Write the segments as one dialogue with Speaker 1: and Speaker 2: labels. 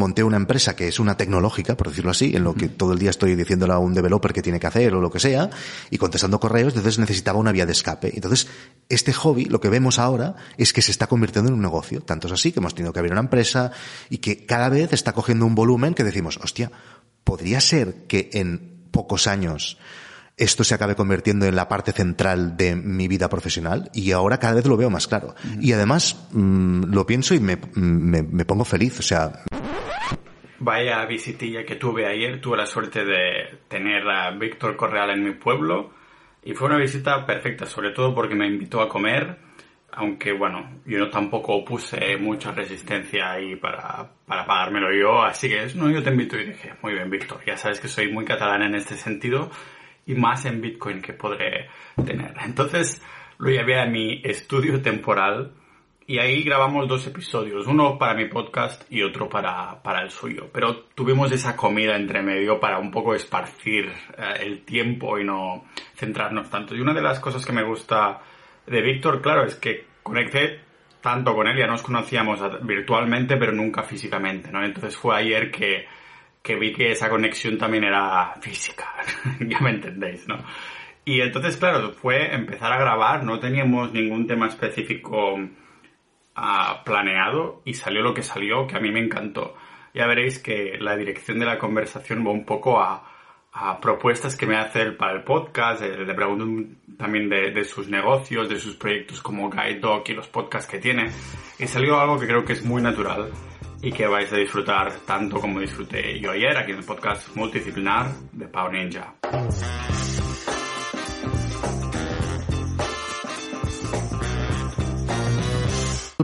Speaker 1: monté una empresa que es una tecnológica, por decirlo así, en lo que todo el día estoy diciéndole a un developer que tiene que hacer o lo que sea, y contestando correos, entonces necesitaba una vía de escape. Entonces, este hobby, lo que vemos ahora, es que se está convirtiendo en un negocio. Tanto es así que hemos tenido que abrir una empresa y que cada vez está cogiendo un volumen que decimos, hostia, podría ser que en pocos años esto se acabe convirtiendo en la parte central de mi vida profesional y ahora cada vez lo veo más claro. Y además mm, lo pienso y me, me, me pongo feliz, o sea...
Speaker 2: Vaya visitilla que tuve ayer, tuve la suerte de tener a Víctor Correal en mi pueblo y fue una visita perfecta, sobre todo porque me invitó a comer, aunque bueno, yo tampoco puse mucha resistencia ahí para, para pagármelo yo, así que no, yo te invito y dije, muy bien Víctor, ya sabes que soy muy catalán en este sentido y más en Bitcoin que podré tener. Entonces lo llevé a mi estudio temporal y ahí grabamos dos episodios, uno para mi podcast y otro para, para el suyo. Pero tuvimos esa comida entre medio para un poco esparcir eh, el tiempo y no centrarnos tanto. Y una de las cosas que me gusta de Víctor, claro, es que conecté tanto con él, ya nos conocíamos virtualmente, pero nunca físicamente, ¿no? Entonces fue ayer que que vi que esa conexión también era física, ya me entendéis, ¿no? Y entonces, claro, fue empezar a grabar, no teníamos ningún tema específico uh, planeado y salió lo que salió, que a mí me encantó. Ya veréis que la dirección de la conversación va un poco a, a propuestas que me hace él para el podcast, le pregunto también de, de, sus negocios, de sus proyectos como Guide Dog y los podcasts que tiene. Y salió algo que creo que es muy natural y que vais a disfrutar tanto como disfruté yo ayer aquí en el podcast multidisciplinar de Pau Ninja.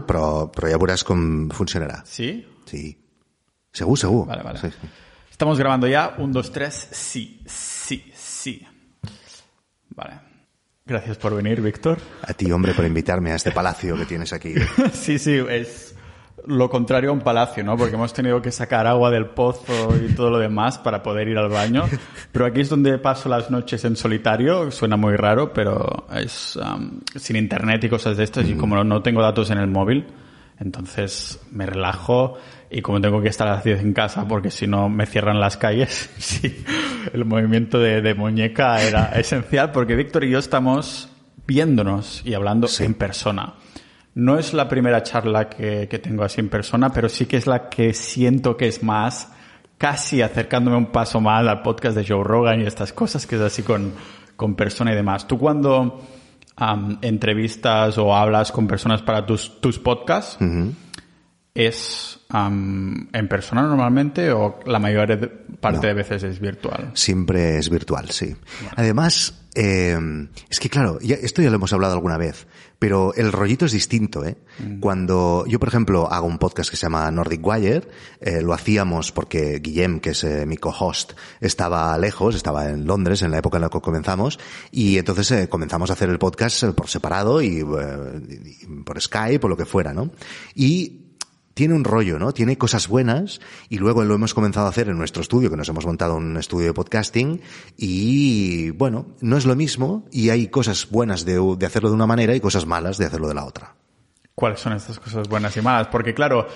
Speaker 1: Però, però ja veuràs com funcionarà.
Speaker 2: ¿Sí?
Speaker 1: Sí. Segur, segur.
Speaker 2: Vale, vale.
Speaker 1: Sí, sí.
Speaker 2: Estamos grabando ya. Un, dos, tres. Sí, sí, sí. Vale. Gracias por venir, Víctor.
Speaker 1: A ti, hombre, por invitarme a este palacio que tienes aquí.
Speaker 2: sí, sí, es lo contrario a un palacio, ¿no? Porque hemos tenido que sacar agua del pozo y todo lo demás para poder ir al baño. Pero aquí es donde paso las noches en solitario. Suena muy raro, pero es um, sin internet y cosas de estas. Y como no tengo datos en el móvil, entonces me relajo. Y como tengo que estar a las 10 en casa, porque si no me cierran las calles, sí, el movimiento de, de muñeca era esencial, porque Víctor y yo estamos viéndonos y hablando
Speaker 1: Sí.
Speaker 2: en persona. No es la primera charla que, que tengo así en persona, pero sí que es la que siento que es más casi acercándome un paso más al podcast de Joe Rogan y estas cosas, que es así con, con persona y demás. Tú cuando entrevistas o hablas con personas para tus, tus podcasts, ¿es am, en persona normalmente o la mayor parte de veces es virtual?
Speaker 1: Siempre es virtual, sí. Además, eh, es que claro, ya- esto ya lo hemos hablado alguna vez, pero el rollito es distinto, ¿eh? Cuando yo, por ejemplo, hago un podcast que se llama Nordic Wire, eh, lo hacíamos porque Guillem, que es eh, mi co-host, estaba lejos, estaba en Londres en la época en la que comenzamos, y entonces eh, comenzamos a hacer el podcast eh, por separado y, eh, y por Skype o lo que fuera, ¿no? Y tiene un rollo, ¿no? Tiene cosas buenas y luego lo hemos comenzado a hacer en nuestro estudio, que nos hemos montado un estudio de podcasting y bueno, no es lo mismo y hay cosas buenas de, hacerlo de una manera y cosas malas de hacerlo de la otra.
Speaker 2: ¿Cuáles son estas cosas buenas y malas? Porque claro,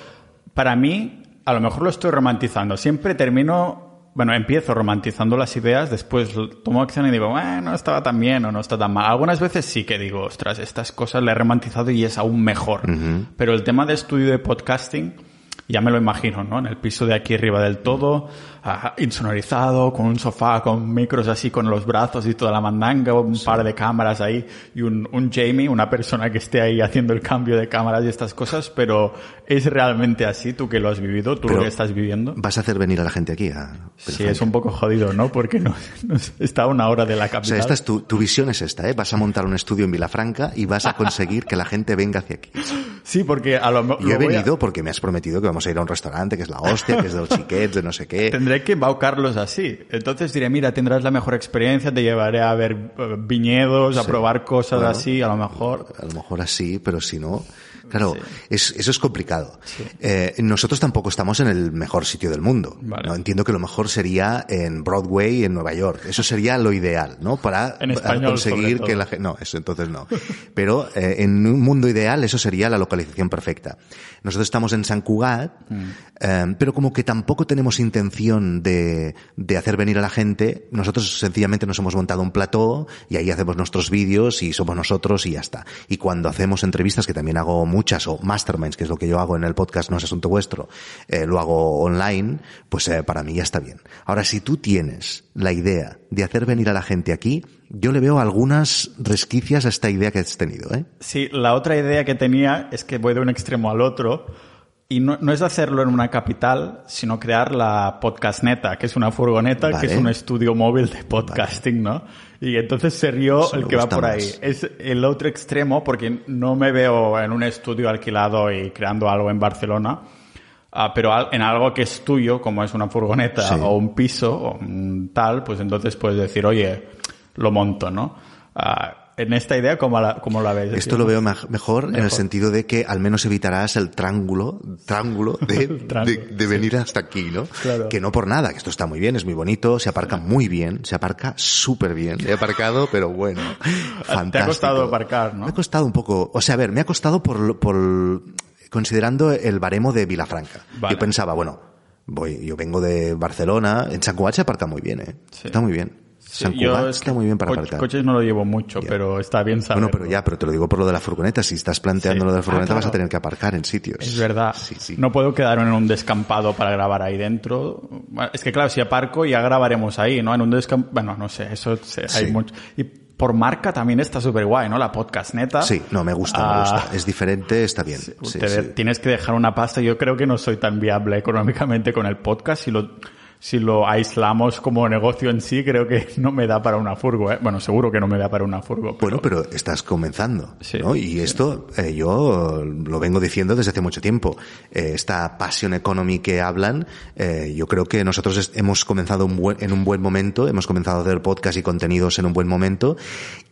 Speaker 2: para mí, a lo mejor lo estoy romantizando. Siempre termino, bueno, empiezo romantizando las ideas, después tomo acción y digo, bueno, no estaba tan bien o no está tan mal. Algunas veces sí que digo, ostras, estas cosas las he romantizado y es aún mejor. Pero el tema de estudio de podcasting, ya me lo imagino, ¿no? En el piso de aquí arriba del todo, ah, insonorizado, con un sofá, con micros así, con los brazos y toda la mandanga, un par de cámaras ahí y un, un Jamie, una persona que esté ahí haciendo el cambio de cámaras y estas cosas, pero ¿es realmente así tú que lo has vivido, tú
Speaker 1: Pero-
Speaker 2: lo que estás viviendo?
Speaker 1: ¿Vas a hacer venir a la gente aquí? A
Speaker 2: Sí, es un poco jodido, ¿no? Porque no, no está a una hora de la
Speaker 1: O sea,
Speaker 2: capital.
Speaker 1: esta es tu, tu visión es esta, ¿eh? Vas a montar un estudio en Vilafranca y vas a conseguir que la gente venga hacia aquí.
Speaker 2: Sí, porque a lo mejor...
Speaker 1: Yo he venido porque me has prometido que vamos a ir a un restaurante que es la hostia, que es de los chiquets, de no sé qué.
Speaker 2: Tendré que embaucarlos así. Entonces diré, mira, tendrás la mejor experiencia, te llevaré a ver eh, viñedos, a
Speaker 1: Sí.
Speaker 2: probar cosas así, a lo mejor.
Speaker 1: A lo mejor así, pero si no... Claro, es, eso es complicado. Eh, nosotros tampoco estamos en el mejor sitio del mundo. ¿no? Entiendo que lo mejor sería en Broadway, en Nueva York. Eso sería lo ideal, ¿no? Para, conseguir que la gente... No, eso entonces no. Pero eh, en un mundo ideal eso sería la localización perfecta. Nosotros estamos en San Cugat, mm. eh, pero como que tampoco tenemos intención de, de hacer venir a la gente, nosotros sencillamente nos hemos montado un plató y ahí hacemos nuestros vídeos y somos nosotros y ya está. Y cuando hacemos entrevistas, que también hago muchas, o masterminds, que es lo que yo hago en el podcast No es Asunto Vuestro, eh, lo hago online, pues eh, para mí ya está bien. Ahora, si tú tienes la idea de hacer venir a la gente aquí, yo le veo algunas resquicias a esta idea que has tenido. ¿eh?
Speaker 2: Sí, la otra idea que tenía es que voy de un extremo al otro. Y no, no, es hacerlo en una capital, sino crear la podcastneta, que es una furgoneta, que es un estudio móvil de podcasting, ¿no? Y entonces se rió el que va por ahí. Es el otro extremo, porque no me veo en un estudio alquilado y creando algo en Barcelona, uh, pero en algo que es tuyo, como es una furgoneta o un piso o tal, pues entonces puedes decir, oye, lo monto, ¿no? Uh, en esta idea, ¿cómo la, cómo la ves?
Speaker 1: Esto lo veo mejor, en el sentido de que al menos evitarás el trángulo, trángulo de, de, venir hasta aquí, ¿no? Que no por nada, que esto está muy bien, es muy bonito, se aparca muy bien, se aparca súper bien. He aparcado, pero bueno, fantástico.
Speaker 2: Te ha costado aparcar, ¿no?
Speaker 1: Me ha costado un poco, o sea, a ver, me ha costado por, por considerando el baremo de Vilafranca. Yo pensaba, bueno, voy, yo vengo de Barcelona, en San se aparca muy bien, ¿eh? Está muy bien yo está muy bien para aparcar.
Speaker 2: Coches no lo llevo mucho, pero está bien saberlo.
Speaker 1: Bueno, pero ya, pero te lo digo por lo de la furgoneta. Si estás planteando lo de la furgoneta, ah, vas a tener que aparcar en sitios.
Speaker 2: Es verdad. No puedo quedarme en un descampado para grabar ahí dentro. Es que claro, si aparco ya grabaremos ahí, ¿no? En un descampado. Bueno, no sé, eso hay mucho. Y por marca también está súper guay, ¿no? La podcast neta.
Speaker 1: Sí, no, me gusta, me gusta. Ah, es diferente, está bien.
Speaker 2: tienes que dejar una pasta. Yo creo que no soy tan viable económicamente con el podcast. Si lo si lo aislamos como negocio en sí, creo que no me da para una furgo. ¿eh? Bueno, seguro que no me da para una furgo.
Speaker 1: Bueno, pero estás comenzando. ¿no? Y esto eh, yo lo vengo diciendo desde hace mucho tiempo. Eh, esta pasión economy que hablan, eh, yo creo que nosotros hemos comenzado un buen, en un buen momento, hemos comenzado a hacer podcast y contenidos en un buen momento.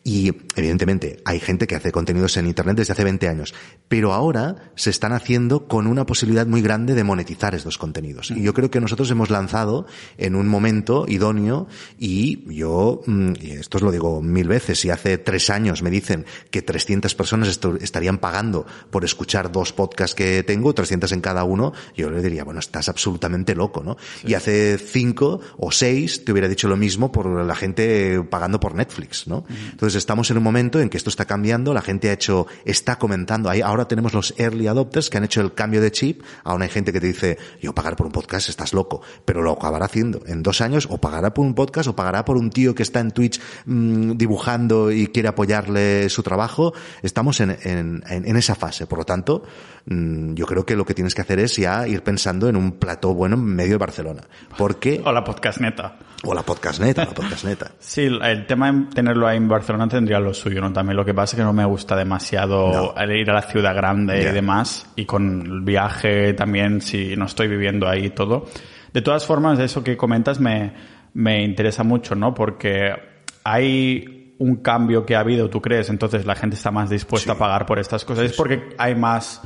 Speaker 1: Y evidentemente hay gente que hace contenidos en Internet desde hace 20 años. Pero ahora se están haciendo con una posibilidad muy grande de monetizar estos contenidos. Y yo creo que nosotros hemos lanzado en un momento idóneo y yo, mm, y esto os lo digo mil veces, si hace tres años me dicen que 300 personas estarían pagando por escuchar dos podcasts que tengo, 300 en cada uno, yo le diría, bueno, estás absolutamente loco, ¿no? Y hace cinco o seis te hubiera dicho lo mismo por la gente pagando por Netflix, ¿no? Entonces estamos en un momento en que esto está cambiando, la gente ha hecho, está comentando, ahora tenemos los early adopters que han hecho el cambio de chip, ahora hay gente que te dice, yo pagar por un podcast estás loco, pero loco acabará haciendo. En dos años o pagará por un podcast o pagará por un tío que está en Twitch mm, dibujando y quiere apoyarle su trabajo. Estamos en esa fase. Por lo tanto, mm, yo creo que lo que tienes que hacer es ya ir pensando en un plató bueno en medio de Barcelona. Porque...
Speaker 2: O la podcast neta.
Speaker 1: O la podcast neta, la podcast neta.
Speaker 2: Sí, el tema de tenerlo ahí en Barcelona tendría lo suyo, ¿no? También lo que pasa es que no me gusta demasiado ir a la ciudad grande y demás. Y con el viaje también, si no estoy viviendo ahí y todo. De todas formas, eso que comentas me, me interesa mucho, ¿no? Porque hay un cambio que ha habido, ¿tú crees? Entonces la gente está más dispuesta a pagar por estas cosas. ¿Es porque hay más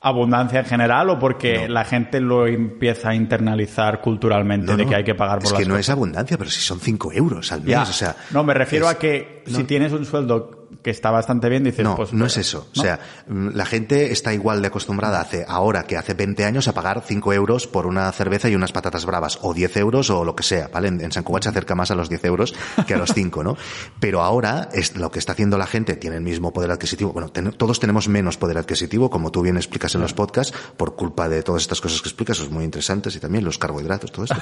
Speaker 2: abundancia en general o porque la gente lo empieza a internalizar culturalmente de que hay que pagar por
Speaker 1: es que no es abundancia, pero si son 5 euros al mes, o sea...
Speaker 2: No, me refiero a que si tienes un sueldo que está bastante bien, dices,
Speaker 1: no,
Speaker 2: pues...
Speaker 1: No, es eso. O sea, mm, la gente está igual de acostumbrada hace, ahora que hace 20 años a pagar 5 euros por una cerveza y unas patatas bravas, o 10 euros o lo que sea, ¿vale? En, San Cugat se acerca más a los 10 euros que a los 5, ¿no? Pero ahora es lo que está haciendo la gente, tiene el mismo poder adquisitivo. Bueno, todos tenemos menos poder adquisitivo, como tú bien explicas en los podcasts, por culpa de todas estas cosas que explicas, son muy interesantes, y también los carbohidratos, todo esto.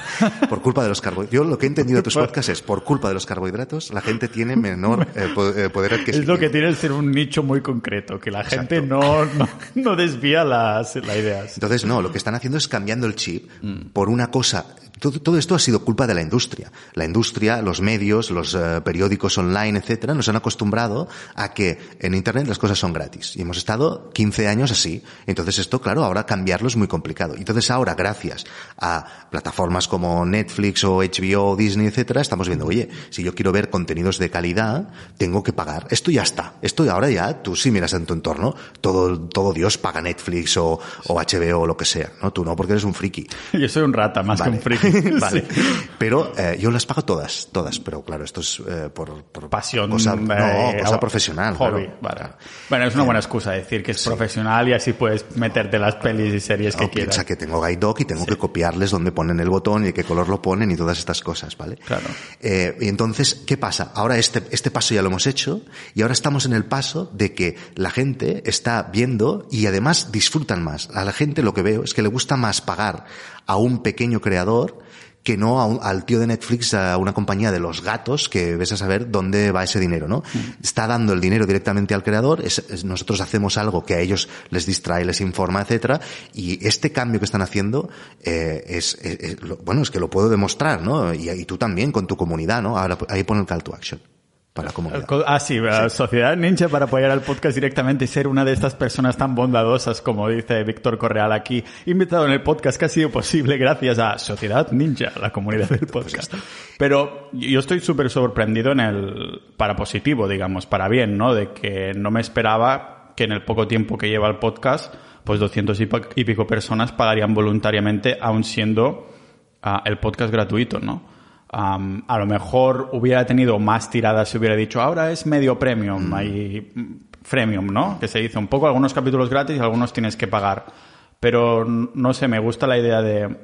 Speaker 1: Por culpa de los carbohidratos. Yo lo que he entendido de tus podcasts es, por culpa de los carbohidratos, la gente tiene menor eh, eh, poder adquisitivo.
Speaker 2: Es lo que tiene el ser un nicho muy concreto, que la gente no, no, desvía las, las, ideas.
Speaker 1: Entonces, no, lo que están haciendo es cambiando el chip mm. por una cosa Todo, esto ha sido culpa de la industria. La industria, los medios, los eh, periódicos online, etcétera, nos han acostumbrado a que en Internet las cosas son gratis. Y hemos estado 15 años así. Entonces esto, claro, ahora cambiarlo es muy complicado. Entonces ahora, gracias a plataformas como Netflix o HBO, Disney, etcétera, estamos viendo, oye, si yo quiero ver contenidos de calidad, tengo que pagar. Esto ya está. Esto ahora ya, tú sí miras en tu entorno, todo, todo Dios paga Netflix o, o HBO o lo que sea, ¿no? Tú no, porque eres un friki.
Speaker 2: Yo soy un rata, más que un friki.
Speaker 1: vale. Pero eh, yo las pago todas, todas. Pero claro, esto es eh, por, por,
Speaker 2: pasión.
Speaker 1: Cosa, no,
Speaker 2: eh,
Speaker 1: cosa profesional.
Speaker 2: Hobby. Vale. Bueno, es una buena excusa decir que es profesional y así puedes meterte las pelis y series que quieras.
Speaker 1: Piensa que tengo Guide Dog y tengo que copiarles dónde ponen el botón y qué color lo ponen y todas estas cosas, ¿vale?
Speaker 2: Claro.
Speaker 1: y entonces, ¿qué pasa? Ahora este, este paso ya lo hemos hecho y ahora estamos en el paso de que la gente está viendo y además disfrutan más. A la gente lo que veo es que le gusta más pagar a un pequeño creador que no al tío de Netflix, a una compañía de los gatos, que ves a saber dónde va ese dinero, ¿no? Mm. Está dando el dinero directamente al creador, nosotros hacemos algo que a ellos les distrae, les informa, etcétera, y este cambio que están haciendo eh, es, bueno, es que lo puedo demostrar, ¿no? Y, y, tú también con tu comunidad, ¿no? Ahora ahí pone el call to action para la comunidad.
Speaker 2: Ah, sí, Sociedad Ninja para apoyar al podcast directamente y ser una de estas personas tan bondadosas como dice Víctor Correal aquí, invitado en el podcast que ha sido posible gracias a Sociedad Ninja, la comunidad del podcast. Pero yo estoy súper sorprendido en el, para positivo, digamos, para bien, ¿no? De que no me esperaba que en el poco tiempo que lleva el podcast, pues 200 y pico personas pagarían voluntariamente, aun siendo ah, el podcast gratuito, ¿no? A lo mejor hubiera tenido más tiradas si hubiera dicho, ahora es medio premium, mm. hay freemium, ¿no? Que se dice un poco, algunos capítulos gratis y algunos tienes que pagar. Pero no sé, me gusta la idea de,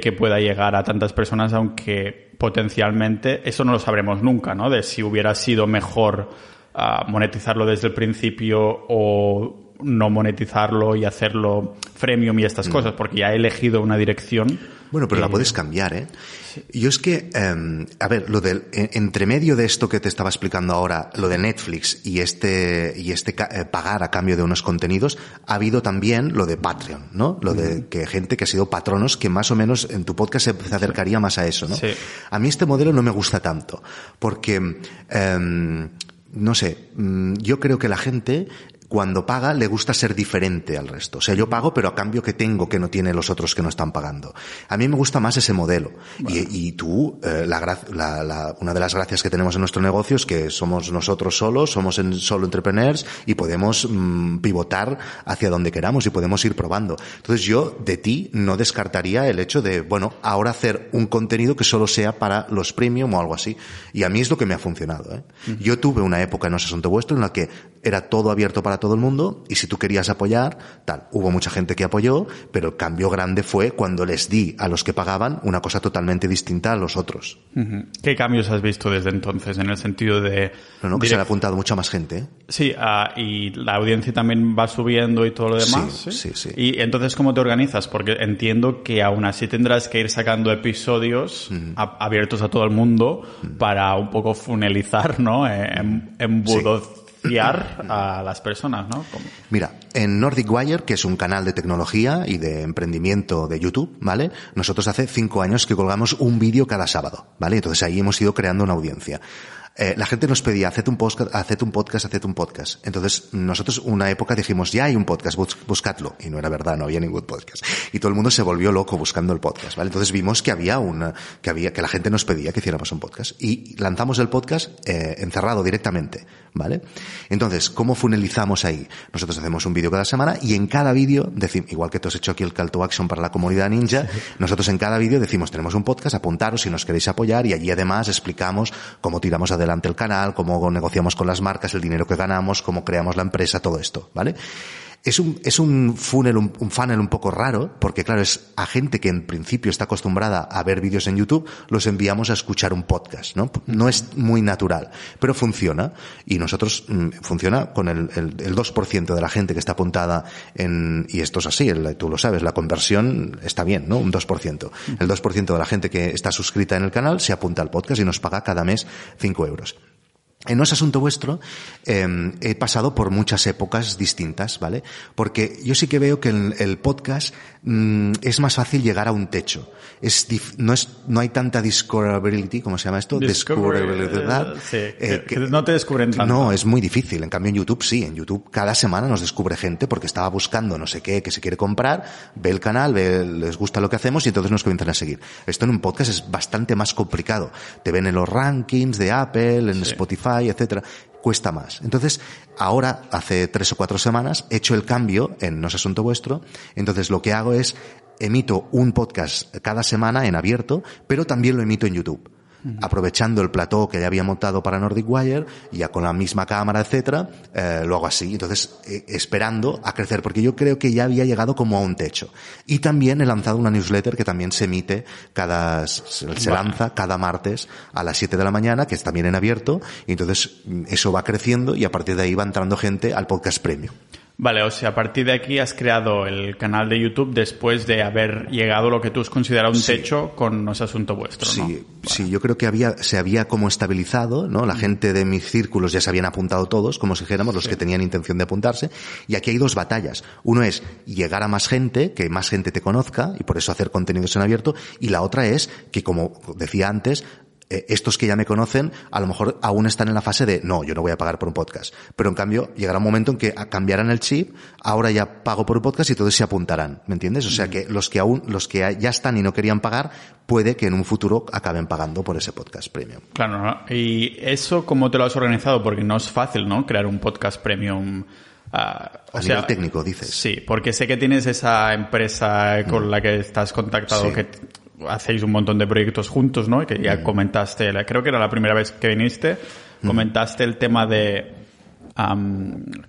Speaker 2: que pueda llegar a tantas personas, aunque potencialmente eso no lo sabremos nunca, ¿no? De si hubiera sido mejor ah, monetizarlo desde el principio o no monetizarlo y hacerlo freemium y estas mm. cosas, porque ya he elegido una dirección.
Speaker 1: Bueno, pero la puedes cambiar, ¿eh? Yo es que, em, a ver, lo del, entre medio de esto que te estaba explicando ahora, lo de Netflix y este, y este eh, pagar a cambio de unos contenidos, ha habido también lo de Patreon, ¿no? Lo de que gente que ha sido patronos que más o menos en tu podcast se, acercaría más a eso, ¿no?
Speaker 2: Sí.
Speaker 1: A mí este modelo no me gusta tanto, porque, em, no sé, mm, yo creo que la gente cuando paga le gusta ser diferente al resto. O sea, yo pago, pero a cambio que tengo que no tiene los otros que no están pagando. A mí me gusta más ese modelo. Y, y, tú, eh, la, la, una de las gracias que tenemos en nuestro negocio es que somos nosotros solos, somos en solo entrepreneurs y podemos mm, pivotar hacia donde queramos y podemos ir probando. Entonces yo de ti no descartaría el hecho de, bueno, ahora hacer un contenido que solo sea para los premium o algo así. Y a mí es lo que me ha funcionado. ¿eh? Yo tuve una época en ese asunto vuestro en la que era todo abierto para todo el mundo y si tú querías apoyar, tal. Hubo mucha gente que apoyó, pero el cambio grande fue cuando les di a los que pagaban una cosa totalmente distinta a los otros.
Speaker 2: ¿Qué cambios has visto desde entonces en el sentido de...
Speaker 1: No, no, que se han apuntado mucha más gente. ¿eh?
Speaker 2: Sí, ah, y la audiencia también va subiendo y todo lo demás.
Speaker 1: Sí, sí, sí,
Speaker 2: Y entonces, ¿cómo te organizas? Porque entiendo que aún así tendrás que ir sacando episodios abiertos a todo el mundo para un poco funelizar, ¿no? En, en a las personas, ¿no?
Speaker 1: Mira, en Nordic Wire, que es un canal de tecnología y de emprendimiento de YouTube, ¿vale? Nosotros hace cinco años que colgamos un vídeo cada sábado, ¿vale? Entonces ahí hemos ido creando una audiencia. Eh, la gente nos pedía, haced un podcast, haced un podcast, haced un podcast. Entonces, nosotros una época dijimos, ya hay un podcast, buscadlo. Y no era verdad, no había ningún podcast. Y todo el mundo se volvió loco buscando el podcast, ¿vale? Entonces vimos que había una, que había, que la gente nos pedía que hiciéramos un podcast. Y lanzamos el podcast, eh, encerrado directamente, ¿vale? Entonces, ¿cómo funelizamos ahí? Nosotros hacemos un vídeo cada semana y en cada vídeo decimos, igual que tú has hecho aquí el call to action para la comunidad ninja, nosotros en cada vídeo decimos, tenemos un podcast, apuntaros si nos queréis apoyar y allí además explicamos cómo tiramos adelante delante el canal, cómo negociamos con las marcas, el dinero que ganamos, cómo creamos la empresa, todo esto, ¿vale? Es un, es un funnel, un, funnel un poco raro, porque claro, es a gente que en principio está acostumbrada a ver vídeos en YouTube, los enviamos a escuchar un podcast, ¿no? No es muy natural, pero funciona. Y nosotros, mm, funciona con el, el, el 2% de la gente que está apuntada en, y esto es así, tú lo sabes, la conversión está bien, ¿no? Un 2%. El 2% de la gente que está suscrita en el canal se apunta al podcast y nos paga cada mes 5 euros. En No es Asunto Vuestro em, he pasado por muchas épocas distintas, ¿vale? Porque yo sí que veo que el, el podcast mm, es más fácil llegar a un techo. Es no, es, no hay tanta discoverability, ¿cómo se llama esto?
Speaker 2: Discoverabilidad. Sí, eh, que, no te descubren tanto.
Speaker 1: No, es muy difícil. En cambio en YouTube sí. En YouTube cada semana nos descubre gente porque estaba buscando no sé qué que se quiere comprar, ve el canal, ve, les gusta lo que hacemos y entonces nos comienzan a seguir. Esto en un podcast es bastante más complicado. Te ven en los rankings de Apple, en Spotify, etcétera, cuesta más. Entonces, ahora, hace tres o cuatro semanas, he hecho el cambio en No es Asunto Vuestro. Entonces, lo que hago es, emito un podcast cada semana en abierto, pero también lo emito en YouTube aprovechando el plató que ya había montado para Nordic Wire, ya con la misma cámara, etcétera, eh, lo hago así. Entonces, eh, esperando a crecer, porque yo creo que ya había llegado como a un techo. Y también he lanzado una newsletter que también se emite cada, se lanza cada martes a las 7 de la mañana, que es también en abierto, y entonces mm, eso va creciendo y a partir de ahí va entrando gente al podcast premium.
Speaker 2: Vale, o sea, a partir de aquí has creado el canal de YouTube después de haber llegado lo que tú has considerado un techo con No es asunto vuestro,
Speaker 1: ¿no? Sí, sí, yo creo que había, se había como estabilizado, ¿no? La mm. gente de mis círculos ya se habían apuntado todos, como si dijéramos, los que tenían intención de apuntarse. Y aquí hay dos batallas. Uno es llegar a más gente, que más gente te conozca, y por eso hacer contenidos en abierto. Y la otra es que, como decía antes, eh, estos que ya me conocen, a lo mejor aún están en la fase de, no, yo no voy a pagar por un podcast. Pero en cambio, llegará un momento en que cambiarán el chip, ahora ya pago por un podcast y todos se apuntarán, ¿me entiendes? O sea que los que aún, los que ya están y no querían pagar, puede que en un futuro acaben pagando por ese podcast premium.
Speaker 2: Claro, y eso cómo te lo has organizado, porque no es fácil, ¿no? Crear un podcast premium.
Speaker 1: Uh, a nivel técnico, dices.
Speaker 2: Sí, porque sé que tienes esa empresa con mm. la que estás contactado que hacéis un montón de proyectos juntos, ¿no? Que ya mm. comentaste, creo que era la primera vez que viniste, mm. comentaste el tema de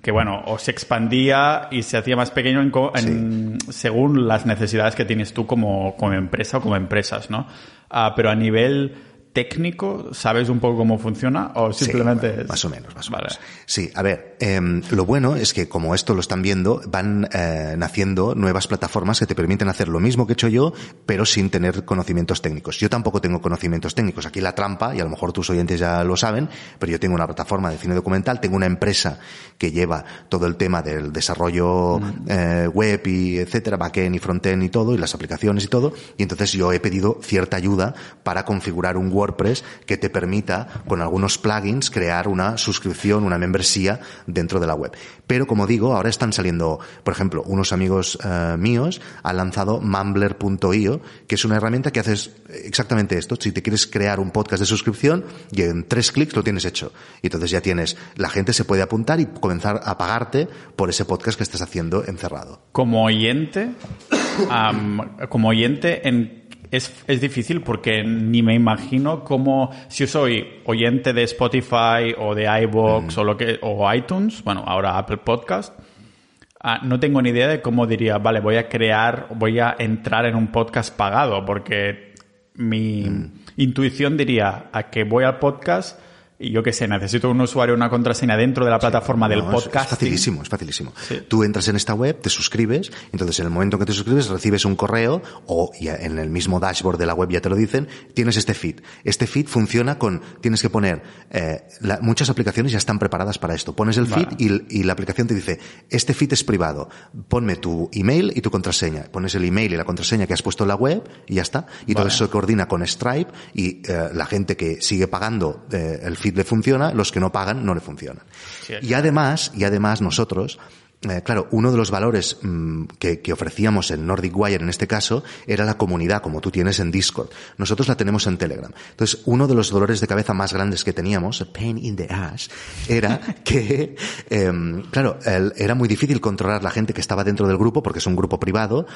Speaker 2: que, bueno, os expandía y se hacía más pequeño en, según las necesidades que tienes tú como, como empresa o como empresas, ¿no? Ah, pero a nivel técnico? ¿Sabes un poco cómo funciona? ¿O simplemente
Speaker 1: Más o menos, más o menos. Sí, a ver, em, lo bueno es que como esto lo están viendo, van eh, naciendo nuevas plataformas que te permiten hacer lo mismo que he hecho yo, pero sin tener conocimientos técnicos. Yo tampoco tengo conocimientos técnicos. Aquí la trampa, y a lo mejor tus oyentes ya lo saben, pero yo tengo una plataforma de cine documental, tengo una empresa que lleva todo el tema del desarrollo mm. eh, web y etcétera, backend y frontend y todo, y las aplicaciones y todo, y entonces yo he pedido cierta ayuda para configurar un Word WordPress que te permita, con algunos plugins, crear una suscripción, una membresía dentro de la web. Pero como digo, ahora están saliendo, por ejemplo, unos amigos eh, míos han lanzado mumbler.io, que es una herramienta que haces exactamente esto. Si te quieres crear un podcast de suscripción, y en tres clics lo tienes hecho. Y entonces ya tienes, la gente se puede apuntar y comenzar a pagarte por ese podcast que estés haciendo encerrado.
Speaker 2: Como oyente, como oyente, ¿en es, es, difícil porque ni me imagino cómo, si yo soy oyente de Spotify o de iVoox mm. o, lo que, o iTunes, bueno, ahora Apple Podcast, ah, no tengo ni idea de cómo diría, vale, voy a crear, voy a entrar en un podcast pagado, porque mi mm. intuición diría a que voy al podcast y yo qué sé, necesito un usuario, una contraseña dentro de la plataforma del podcast.
Speaker 1: Es, facilísimo, es facilísimo. Tú entras en esta web, te suscribes, entonces en el momento que te suscribes recibes un correo o en el mismo dashboard de la web ya te lo dicen, tienes este feed. Este feed funciona con, tienes que poner, eh, muchas aplicaciones ya están preparadas para esto. Pones el feed y, la aplicación te dice, este feed es privado, ponme tu email y tu contraseña. Pones el email y la contraseña que has puesto en la web y ya está. Y todo eso se coordina con Stripe y eh, la gente que sigue pagando eh, el feed le funciona, los que no pagan no le funcionan. y además, y además nosotros, eh, claro, uno de los valores mm, que, que, ofrecíamos en Nordic Wire en este caso era la comunidad, como tú tienes en Discord. Nosotros la tenemos en Telegram. Entonces, uno de los dolores de cabeza más grandes que teníamos, pain in the ass, era que, eh, claro, era muy difícil controlar la gente que estaba dentro del grupo, porque es un grupo privado,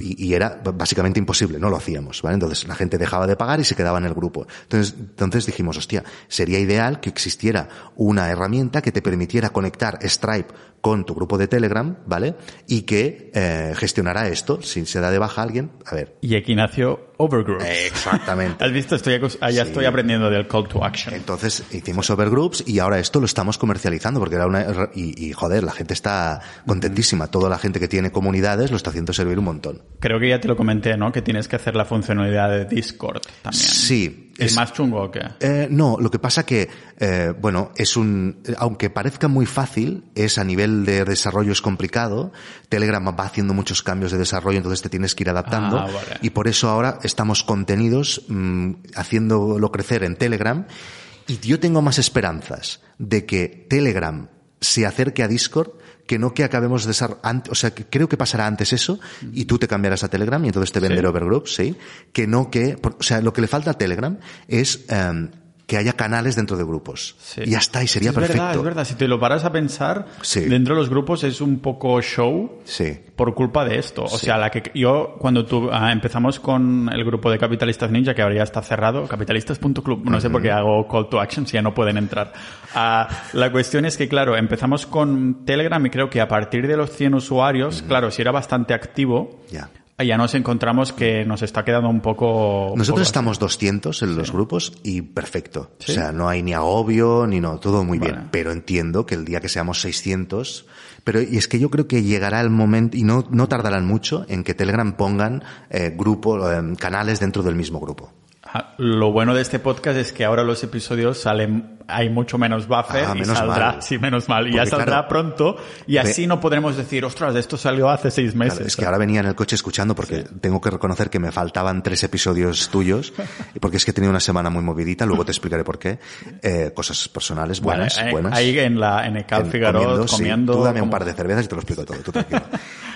Speaker 1: y, era básicamente imposible, no lo hacíamos, ¿vale? Entonces la gente dejaba de pagar y se quedaba en el grupo. Entonces, entonces dijimos, hostia, sería ideal que existiera una herramienta que te permitiera conectar Stripe con tu grupo de Telegram, ¿vale? Y que eh, gestionará esto. Si se da de baja a alguien, a ver.
Speaker 2: Y aquí nació Overgroups.
Speaker 1: Exactamente.
Speaker 2: ¿Has visto? Estoy, ya estoy aprendiendo del call to action.
Speaker 1: Entonces hicimos Overgroups y ahora esto lo estamos comercializando porque era una... Y, y joder, la gente está contentísima. Toda la gente que tiene comunidades lo está haciendo servir un montón.
Speaker 2: Creo que ya te lo comenté, ¿no? Que tienes que hacer la funcionalidad de Discord también.
Speaker 1: Sí,
Speaker 2: ¿Es más chungo o qué?
Speaker 1: Eh, no, lo que pasa que, eh, bueno, es un, aunque parezca muy fácil, es a nivel de desarrollo es complicado. Telegram va haciendo muchos cambios de desarrollo, entonces te tienes que ir adaptando.
Speaker 2: Ah, vale.
Speaker 1: Y por eso ahora estamos contenidos, mm, haciéndolo crecer en Telegram. Y yo tengo más esperanzas de que Telegram se acerque a Discord que no que acabemos de ser, o sea, que creo que pasará antes eso y tú te cambiarás a Telegram y entonces te venderé
Speaker 2: Sí.
Speaker 1: Overgroup, sí, que no que, por- o sea, lo que le falta a Telegram es em, que haya canales dentro de grupos.
Speaker 2: Sí.
Speaker 1: Y ya está, y sería
Speaker 2: es
Speaker 1: perfecto.
Speaker 2: Verdad, es verdad, si te lo paras a pensar,
Speaker 1: Sí.
Speaker 2: dentro de los grupos es un poco show
Speaker 1: Sí.
Speaker 2: por culpa de esto. O sea, la que yo cuando tú, ah, empezamos con el grupo de Capitalistas Ninja, que ahora ya está cerrado, capitalistas.club, no sé por qué hago call to action si ya no pueden entrar. Ah, la cuestión es que, claro, empezamos con Telegram y creo que a partir de los 100 usuarios, claro, si era bastante activo,
Speaker 1: Ya.
Speaker 2: Ya nos encontramos que nos está quedando un poco...
Speaker 1: Nosotros
Speaker 2: poco
Speaker 1: estamos 200 en los grupos y perfecto.
Speaker 2: ¿Sí?
Speaker 1: O sea, no hay ni agobio ni no, todo muy
Speaker 2: Vale.
Speaker 1: bien. Pero entiendo que el día que seamos 600, pero y es que yo creo que llegará el momento y no no tardarán mucho en que Telegram pongan eh, grupo eh, canales dentro del mismo grupo.
Speaker 2: Ah, Lo bueno de este podcast es que ahora los episodios salen, hay mucho menos buffer
Speaker 1: Ah,
Speaker 2: y
Speaker 1: menos
Speaker 2: saldrá,
Speaker 1: mal.
Speaker 2: sí, menos mal, y ya saldrá
Speaker 1: claro,
Speaker 2: pronto y así no podremos decir, ostras, esto salió hace seis meses.
Speaker 1: Claro, es que ahora venía en el coche escuchando porque tengo que reconocer que me faltaban tres episodios tuyos y porque es que he tenido una semana muy movidita, luego te explicaré por qué. Eh, cosas personales
Speaker 2: Vale,
Speaker 1: buenas,
Speaker 2: eh,
Speaker 1: buenas.
Speaker 2: Ahí en la, en el Cal
Speaker 1: En-
Speaker 2: Figueroa, comiendo.
Speaker 1: sí. Tú dame un
Speaker 2: como-
Speaker 1: par de cervezas y te lo explico todo, tú tranquilo.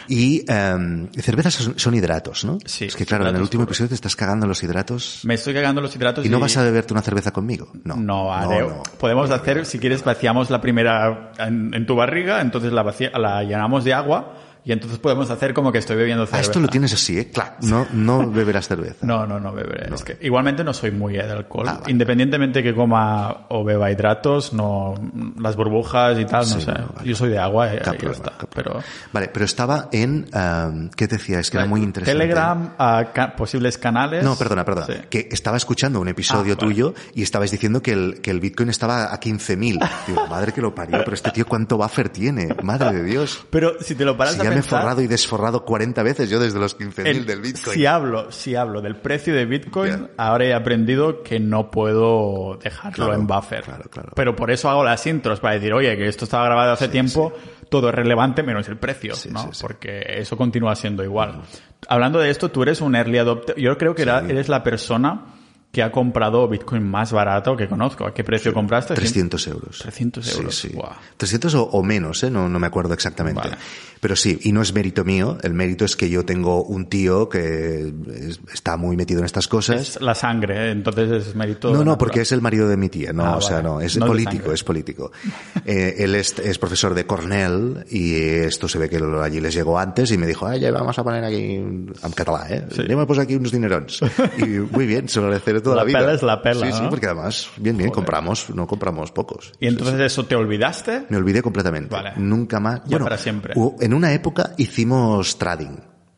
Speaker 1: Y em, cervezas son, son hidratos, ¿no?
Speaker 2: Sí,
Speaker 1: Es que claro, en el último episodio te estás cagando en los hidratos.
Speaker 2: Me estoy cagando los hidratos
Speaker 1: ¿Y no vas a beberte una cerveza conmigo? No.
Speaker 2: No, haré-
Speaker 1: no.
Speaker 2: Podemos hacer, si quieres, vaciamos la primera en, en tu barriga, entonces la, vacia- la llenamos de agua y entonces podemos hacer como que estoy bebiendo
Speaker 1: Ah,
Speaker 2: cerveza.
Speaker 1: esto lo tienes así, ¿eh? Claro. No, no beberás cerveza.
Speaker 2: No, no, no beberé. Es que igualmente no soy muy de alcohol.
Speaker 1: Ah, vale.
Speaker 2: Independientemente que coma o beba hidratos, no las burbujas y tal, no sé.
Speaker 1: no, vale.
Speaker 2: Yo soy de agua y, y
Speaker 1: problema,
Speaker 2: está.
Speaker 1: cap
Speaker 2: Pero
Speaker 1: Vale, pero estaba en... em, ¿Qué te decía? Es que era muy interesante.
Speaker 2: Telegram, a ca- posibles canales.
Speaker 1: No, perdona, perdona.
Speaker 2: Sí.
Speaker 1: Que estaba escuchando un episodio
Speaker 2: Ah,
Speaker 1: tuyo y estabais diciendo que el, que el Bitcoin estaba a 15.000. Digo, madre que lo parió, pero este tío cuánto buffer tiene. Madre de Dios.
Speaker 2: Pero si te lo paras
Speaker 1: Si
Speaker 2: a
Speaker 1: ya me he forrado y desforrado 40 veces yo desde los 15.000
Speaker 2: el-
Speaker 1: del Bitcoin.
Speaker 2: Si hablo, si hablo del precio de Bitcoin,
Speaker 1: Ya.
Speaker 2: ahora he aprendido que no puedo dejarlo
Speaker 1: Claro,
Speaker 2: en buffer.
Speaker 1: claro, claro.
Speaker 2: Pero por eso hago las intros, para decir, oye, que esto estaba grabado hace tiempo, todo es relevante menos el precio,
Speaker 1: Sí,
Speaker 2: ¿no?
Speaker 1: sí, sí.
Speaker 2: Porque eso continúa siendo igual. Hablando de esto, tú eres un early adopter. Yo creo que eres la persona que ha comprado Bitcoin más barato que conozco. ¿A qué precio compraste?
Speaker 1: 300 euros.
Speaker 2: 300 euros.
Speaker 1: Sí, sí.
Speaker 2: Guau.
Speaker 1: 300 o, o menos, ¿eh? No, no me acuerdo exactamente.
Speaker 2: Vale.
Speaker 1: Pero sí, y no es mérito mío. El mérito es que yo tengo un tío que es- está muy metido en estas cosas.
Speaker 2: Es la sangre, ¿eh? entonces es mérito.
Speaker 1: No, no,
Speaker 2: natural.
Speaker 1: porque es el marido de mi tía, no,
Speaker 2: Ah,
Speaker 1: o sea, no, es
Speaker 2: No
Speaker 1: político, es político. Eh, él es, es profesor de Cornell y esto se ve que lo- allí les llegó antes y me dijo, ah, ya vamos a poner aquí, en catalán, ¿eh?
Speaker 2: Sí.
Speaker 1: Me puse aquí unos dinerons. Y muy bien, se lo agradeceré toda la,
Speaker 2: La
Speaker 1: vida.
Speaker 2: pela es la pela,
Speaker 1: Sí, sí,
Speaker 2: ¿no?
Speaker 1: porque además, bien, bien, compramos, no compramos pocos.
Speaker 2: Y entonces eso te olvidaste.
Speaker 1: Me olvidé completamente.
Speaker 2: Vale.
Speaker 1: Nunca más.
Speaker 2: Ya para siempre.
Speaker 1: en una época hicimos trading.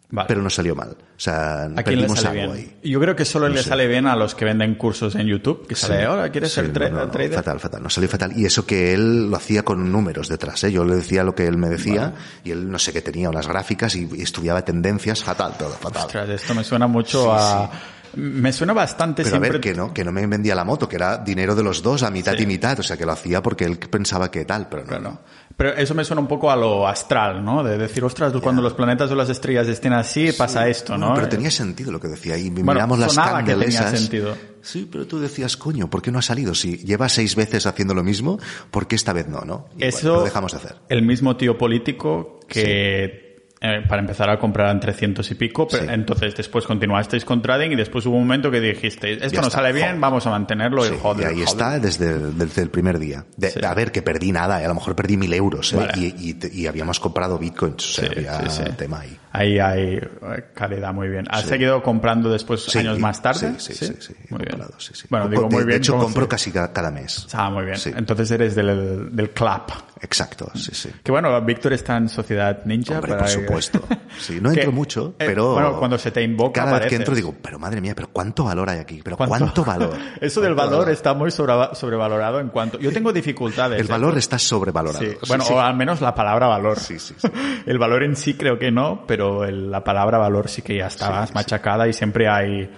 Speaker 2: Vale.
Speaker 1: Pero nos salió mal. O sea,
Speaker 2: ¿A quién le sale
Speaker 1: algo
Speaker 2: bien?
Speaker 1: ahí.
Speaker 2: Yo creo que solo le
Speaker 1: sé.
Speaker 2: sale bien a los que venden cursos en YouTube, que sale, ahora ¿quieres
Speaker 1: Sí,
Speaker 2: ser tra-
Speaker 1: no, no, no,
Speaker 2: trader?
Speaker 1: Fatal, fatal. Nos salió fatal. Y eso que él lo hacía con números detrás, ¿eh? Yo le decía lo que él me decía y él no sé qué tenía, unas gráficas y, y estudiaba tendencias, fatal, todo, fatal.
Speaker 2: Ostras, esto me suena mucho a... Me suena bastante
Speaker 1: Pero a
Speaker 2: siempre...
Speaker 1: ver, que no, que no me vendía la moto, que era dinero de los dos, a mitad y mitad, o sea, que lo hacía porque él pensaba que tal, pero no.
Speaker 2: Pero, no. Pero eso me suena un poco a lo astral, ¿no? De decir, ostras, cuando los planetas o las estrellas estén así, pasa esto,
Speaker 1: Bueno,
Speaker 2: ¿no?
Speaker 1: Pero tenía sentido lo que decía. Y
Speaker 2: Bueno,
Speaker 1: miramos las
Speaker 2: sonaba que
Speaker 1: candles
Speaker 2: tenía
Speaker 1: esas.
Speaker 2: sentido.
Speaker 1: Sí, pero tú decías, coño, ¿por qué no ha salido? Si lleva seis veces haciendo lo mismo, ¿por qué esta vez no, no? Y
Speaker 2: Eso
Speaker 1: bueno, lo dejamos de hacer.
Speaker 2: El mismo tío político que eh, para empezar a comprar en 300 y pico, pero
Speaker 1: Sí.
Speaker 2: entonces después continuasteis con trading y después hubo un momento que dijisteis, esto
Speaker 1: Ya
Speaker 2: no
Speaker 1: está,
Speaker 2: sale bien,
Speaker 1: joder.
Speaker 2: vamos a mantenerlo
Speaker 1: Sí,
Speaker 2: y joder.
Speaker 1: y ahí
Speaker 2: joder.
Speaker 1: está desde, desde el primer día. De-
Speaker 2: Sí.
Speaker 1: A ver, que perdí nada, eh, a lo mejor perdí mil euros, eh,
Speaker 2: Vale.
Speaker 1: y, y y habíamos comprado bitcoins, o sea, había tema ahí.
Speaker 2: Ahí hay eh, calidad muy bien. ¿Has seguido comprando después años más tarde?
Speaker 1: Sí, sí, sí.
Speaker 2: Muy bien.
Speaker 1: comprado.
Speaker 2: Bueno, digo
Speaker 1: de,
Speaker 2: muy
Speaker 1: de
Speaker 2: bien.
Speaker 1: hecho,
Speaker 2: como
Speaker 1: compro
Speaker 2: si-
Speaker 1: casi cada, cada mes.
Speaker 2: Ah, muy bien. Entonces eres del, del club.
Speaker 1: Exacto, sí, sí.
Speaker 2: Que bueno, Víctor está en Sociedad Ninja.
Speaker 1: Hombre,
Speaker 2: para
Speaker 1: supuesto. Sí, no entro mucho,
Speaker 2: eh,
Speaker 1: pero...
Speaker 2: bueno, cuando se te invoca
Speaker 1: Cada vez que
Speaker 2: apareces.
Speaker 1: entro digo, pero madre mía, pero ¿cuánto valor hay aquí? ¿Pero cuánto, valor?
Speaker 2: Eso del
Speaker 1: ¿Cuánto
Speaker 2: valor está muy sobre- sobrevalorado en cuanto... Yo tengo dificultades.
Speaker 1: El
Speaker 2: ¿eh?
Speaker 1: valor está sobrevalorado.
Speaker 2: Sí. Bueno,
Speaker 1: sí.
Speaker 2: o al menos la palabra valor.
Speaker 1: Sí, sí.
Speaker 2: El valor en sí creo que no, pero el- la palabra valor sí que ya está más machacada y siempre hay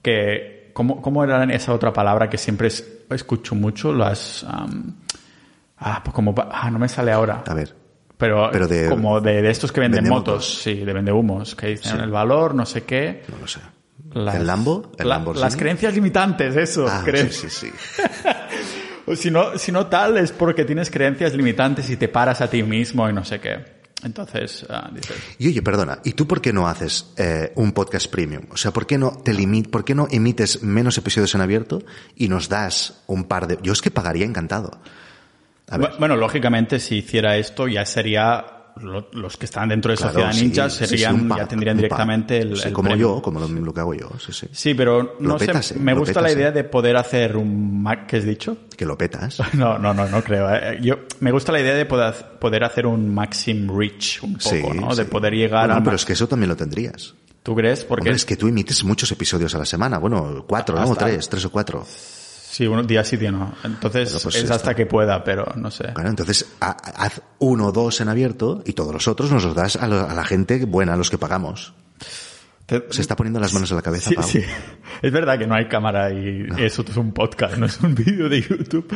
Speaker 2: que ¿cómo, ¿cómo era esa otra palabra que siempre escucho mucho? Las... ah, pues como... Ah, no me sale ahora.
Speaker 1: A ver.
Speaker 2: Pero, como de, estos que venden motos, sí, de vende humos, que dicen el valor, no sé qué.
Speaker 1: No lo sé. ¿El Lambo? ¿El
Speaker 2: las creencias limitantes, eso.
Speaker 1: Ah, sí, sí, sí.
Speaker 2: o si no, si no tal, es porque tienes creencias limitantes y te paras a ti mismo y no sé qué. Entonces, uh, dices...
Speaker 1: Y oye, perdona, ¿y tú por qué no haces eh, un podcast premium? O sea, ¿por qué no te limit, por qué no emites menos episodios en abierto y nos das un par de... Yo es que pagaría encantado.
Speaker 2: Bueno, lógicamente, si hiciera esto, ya sería los que están dentro de Sociedad Ninja serían, ya tendrían directamente el,
Speaker 1: como yo, como lo, que hago yo, sí, sí.
Speaker 2: Sí, pero no sé, me gusta la idea de poder hacer un Mac, ¿qué has dicho?
Speaker 1: Que lo petas.
Speaker 2: No, no, no, no creo. Eh. Yo, me gusta la idea de poder, poder hacer un Maxim Reach un poco, ¿no? De poder llegar
Speaker 1: a... pero es que eso también lo tendrías.
Speaker 2: ¿Tú crees? Porque...
Speaker 1: es que tú emites muchos episodios a la semana. Bueno, cuatro, ¿no? Tres, tres o cuatro.
Speaker 2: Sí, unos días sí, día no. Entonces pues es hasta que pueda, pero no sé.
Speaker 1: Claro, entonces haz uno o dos en abierto y todos los otros nos los das a, la gente buena, a los que pagamos. Se está poniendo las manos en la cabeza.
Speaker 2: Sí, sí. Es verdad que no hay cámara y eso es un podcast, no es un vídeo de YouTube.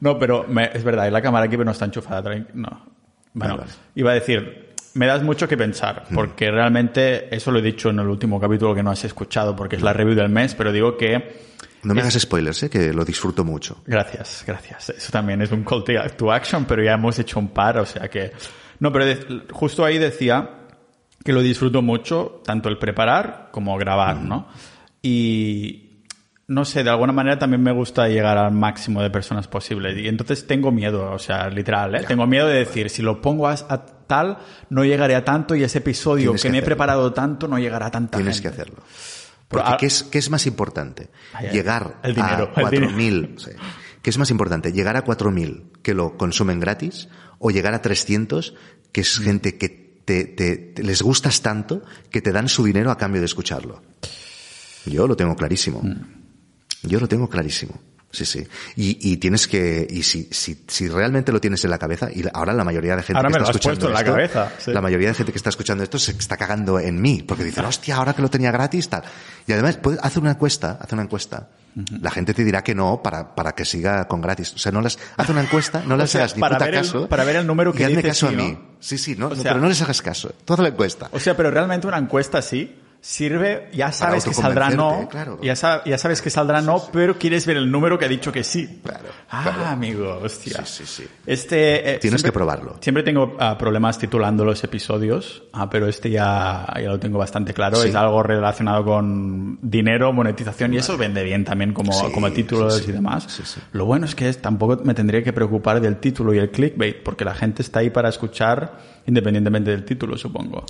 Speaker 2: No, pero es verdad, hay la cámara aquí pero no está enchufada. No. Bueno, iba a decir, me das mucho que pensar, mm. porque realmente, eso lo he dicho en el último capítulo que no has escuchado, porque es la review del mes, pero digo que
Speaker 1: no me hagas spoilers, ¿eh? que lo disfruto mucho.
Speaker 2: Gracias, gracias. Eso también es un call to action, pero ya hemos hecho un par, o sea que... No, pero justo ahí decía que lo disfruto mucho, tanto el preparar como grabar, ¿no? Y no sé, de alguna manera también me gusta llegar al máximo de personas posible. Y entonces tengo miedo, o sea, literal, ¿eh? Tengo miedo de decir, si lo pongo a, tal, no llegaré a tanto y ese episodio que, me he preparado tanto no llegará a tanta
Speaker 1: Tienes que hacerlo. Porque ¿qué, es, ¿qué es más importante? llegar a 4.000. ¿Qué es más importante? ¿Llegar a 4.000 que lo consumen gratis o llegar a 300 que es gente que te, te, les gustas tanto que te dan su dinero a cambio de escucharlo? Yo lo tengo clarísimo. Mm. Yo lo tengo clarísimo. Sí, sí. Y, y tienes que, y si, si, si realmente lo tienes en la cabeza, y ahora la mayoría de gente
Speaker 2: que
Speaker 1: está escuchando
Speaker 2: la cabeza,
Speaker 1: la mayoría de gente que está escuchando esto se está cagando en mí, porque dicen, hostia, ahora que lo tenía gratis, tal. Y además, hace una encuesta, hace una encuesta. La gente te dirá que no para, para que siga con gratis. O sea, no las, haz una encuesta, no les hagas ni
Speaker 2: para
Speaker 1: puta
Speaker 2: ver
Speaker 1: caso.
Speaker 2: para ver el número que
Speaker 1: y
Speaker 2: hazme
Speaker 1: caso a mí. Sí, sí, no, pero no les hagas caso. Toda la encuesta.
Speaker 2: O sea, pero realmente una encuesta sí sirve, ya sabes que saldrá no, ya, ya, sabes que saldrá no, pero quieres ver el número que ha dicho que sí.
Speaker 1: Claro,
Speaker 2: ah, amigo, hostia.
Speaker 1: Sí.
Speaker 2: Este,
Speaker 1: eh, Tienes que probarlo.
Speaker 2: Siempre tengo ah, problemas titulando los episodios, ah, pero este ya, ya lo tengo bastante claro. Es algo relacionado con dinero, monetización, y eso vende bien también como, como títulos y demás. Lo bueno es que es, tampoco me tendría que preocupar del título y el clickbait, porque la gente está ahí para escuchar independientemente del título, supongo.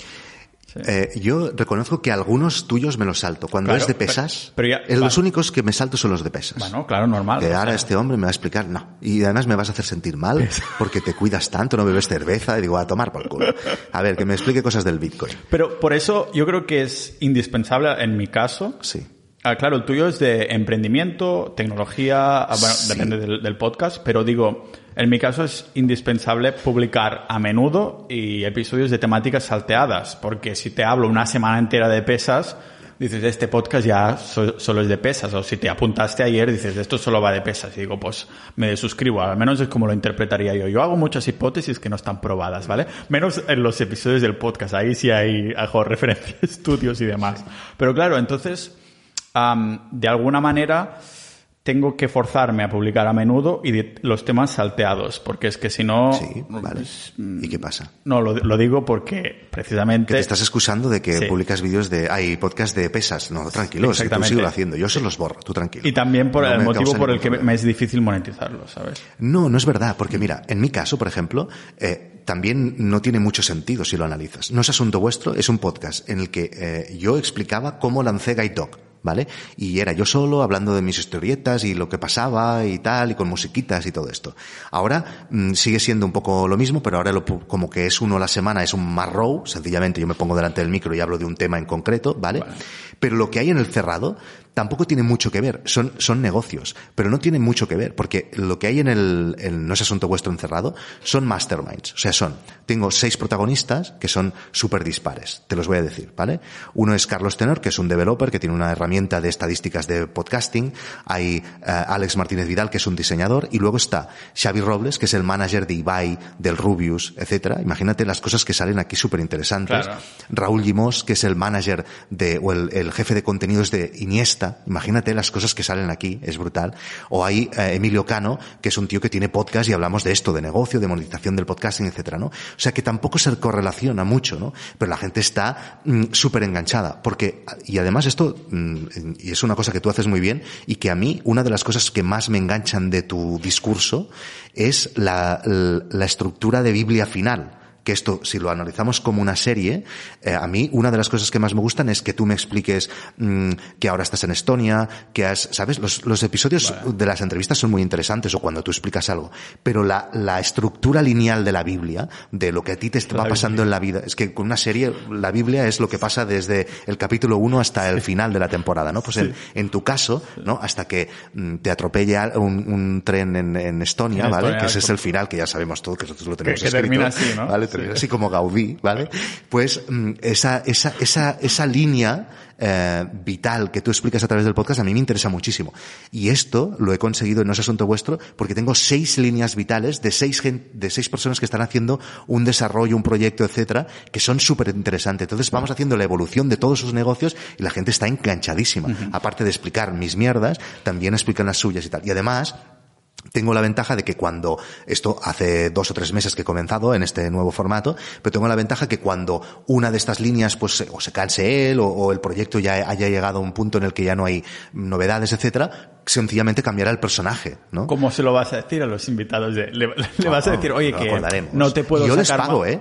Speaker 1: Eh, yo reconozco que algunos tuyos me los salto. Cuando es de pesas, pero, los únicos que me salto son los de pesas.
Speaker 2: Bueno, claro, normal.
Speaker 1: Que ahora este hombre me va a explicar, no. Y además me vas a hacer sentir mal porque te cuidas tanto, no bebes cerveza y digo, a tomar por culo. A ver, que me explique cosas del Bitcoin.
Speaker 2: Pero por eso yo creo que es indispensable en mi caso.
Speaker 1: Sí.
Speaker 2: Ah, claro, el tuyo es de emprendimiento, tecnología, ah, bueno, depende del podcast, pero digo, en mi caso es indispensable publicar a menudo y episodios de temáticas salteadas, porque si te hablo una semana entera de pesas, dices, este podcast ya solo es de pesas, o si te apuntaste ayer, dices, esto solo va de pesas, y digo, pues me desuscribo, al menos es como lo interpretaría yo. Yo hago muchas hipótesis que no están probadas, ¿vale? Menos en los episodios del podcast, ahí sí hay, hago referencias, estudios y demás. Pero claro, entonces, de alguna manera, tengo que forzarme a publicar a menudo y los temas salteados, porque es que si no...
Speaker 1: Sí, vale. Pues, ¿Y qué pasa?
Speaker 2: No, lo, digo porque precisamente...
Speaker 1: Que te estás excusando de que publicas vídeos de... Hay podcast de pesas. No, tranquilo, si tú sigo haciendo. Yo se los borro, tú tranquilo.
Speaker 2: Y también por el motivo por el que me es difícil monetizarlo, ¿sabes?
Speaker 1: No, no es verdad, porque mira, en mi caso, por ejemplo, eh, también no tiene mucho sentido si lo analizas. No es asunto vuestro, es un podcast en el que eh, yo explicaba cómo lancé Gaitok ¿vale? Y era yo solo hablando de mis historietas y lo que pasaba y tal, y con musiquitas y todo esto. Ahora mm, sigue siendo un poco lo mismo, pero ahora lo, como que es uno a la semana, es un marrow, sencillamente yo me pongo delante del micro y hablo de un tema en concreto, ¿vale? Pero lo que hay en el cerrado tampoco tiene mucho que ver. Son, son negocios, pero no tienen mucho que ver, porque lo que hay en el, No es asunto vuestro encerrado, son masterminds. O sea, son, tengo seis protagonistas que son súper dispares. Te los voy a decir, ¿vale? Uno es Carlos Tenor, que es un developer que tiene una herramienta de estadísticas de podcasting. Hay eh, Alex Martínez Vidal, que es un diseñador. Y luego está Xavi Robles, que es el manager de Ibai, del Rubius, etcétera. Imagínate las cosas que salen aquí súper interesantes. Raúl Gimos, que es el manager de, o el, jefe de contenidos de Iniesta. Imagínate las cosas que salen aquí. Es brutal. O hay eh, Emilio Cano, que es un tío que tiene podcast y hablamos de esto, de negocio, de monetización del podcasting, etcétera, ¿no? O sea que tampoco se correlaciona mucho, ¿no? Pero la gente está mm, súper enganchada. Porque, y además esto, mm, y es una cosa que tú haces muy bien, y que a mí, una de las cosas que más me enganchan de tu discurso es la, la estructura de Biblia final que esto, si lo analizamos como una serie, eh, a mí una de las cosas que más me gustan es que tú me expliques mm, que ahora estás en Estonia, que has, ¿sabes? Los, los episodios de las entrevistas son muy interesantes o cuando tú explicas algo, pero la, la estructura lineal de la Biblia, de lo que a ti te va pasando en la vida, es que con una serie la Biblia es lo que pasa desde el capítulo 1 hasta el final de la temporada, ¿no? Pues en, en, tu caso, ¿no? Hasta que mm, te atropella un, un tren en, en Estonia, ¿vale? que ese es el final, que ya sabemos todo, que nosotros lo tenemos que, termina así, ¿no? ¿vale? Así como Gaudí, ¿vale? Pues mm, esa, esa, esa, esa línea eh, vital que tú explicas a través del podcast a mí me interesa muchísimo. Y esto lo he conseguido, no es asunto vuestro, porque tengo seis líneas vitales de seis, de seis personas que están haciendo un desarrollo, un proyecto, etcétera, que son súper interesantes. Entonces vamos haciendo la evolución de todos sus negocios y la gente está enganchadísima. Aparte de explicar mis mierdas, también explican las suyas y tal. Y además, tengo la ventaja de que cuando, esto hace dos o tres meses que he comenzado en este nuevo formato, pero tengo la ventaja que cuando una de estas líneas, pues, o se canse él, o, el proyecto ya haya llegado a un punto en el que ya no hay novedades, etcétera, sencillamente cambiará el personaje, ¿no?
Speaker 2: ¿Cómo se lo vas a decir a los invitados? le, vas a decir, oye, que no te puedo
Speaker 1: yo
Speaker 2: les
Speaker 1: pago, ¿eh?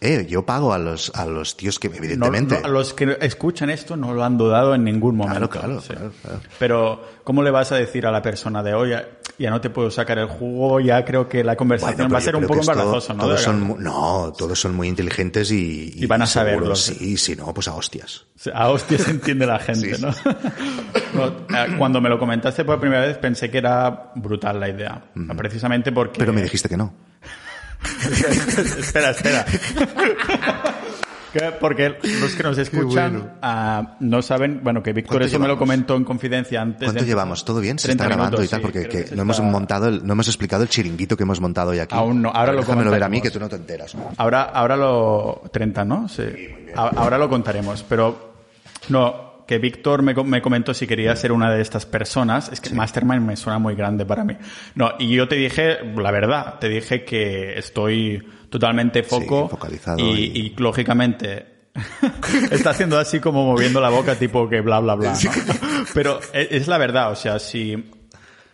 Speaker 1: ¿eh? Yo pago a los, a los tíos que, evidentemente...
Speaker 2: a los que escuchan esto no lo han dudado en ningún momento.
Speaker 1: Claro, claro, claro,
Speaker 2: Pero, ¿cómo le vas a decir a la persona de, oye, ya no te puedo sacar el jugo, ya creo que la conversación va a ser un poco embarazosa, ¿no?
Speaker 1: Todos son, no, todos son muy inteligentes y...
Speaker 2: Y, van a saberlo.
Speaker 1: Sí, si no, pues a hostias.
Speaker 2: A hostias entiende la gente, ¿no? Eh, cuando me lo comentaste por primera vez pensé que era brutal la idea. Precisamente porque...
Speaker 1: Pero me dijiste que no.
Speaker 2: espera, espera. Porque los que nos escuchan ah, no saben, bueno, que Víctor eso me lo comentó en confidencia antes.
Speaker 1: ¿Cuánto llevamos? ¿Todo bien? ¿Se está grabando y tal? porque no hemos montado, no hemos explicado el chiringuito que hemos montado hoy aquí.
Speaker 2: Aún no, ahora lo
Speaker 1: Déjamelo ver a mí que tú no te enteras.
Speaker 2: Ahora, ahora lo, 30, ¿no? Sí. ahora lo contaremos, pero no, que Víctor me, me, comentó si quería ser una de estas personas. Es que Mastermind me suena muy grande para mí. No, y yo te dije, la verdad, te dije que estoy totalmente foco.
Speaker 1: focalizado.
Speaker 2: Y, lógicamente, está haciendo así como moviendo la boca, tipo que bla, bla, bla. Pero es, es la verdad, o sea, si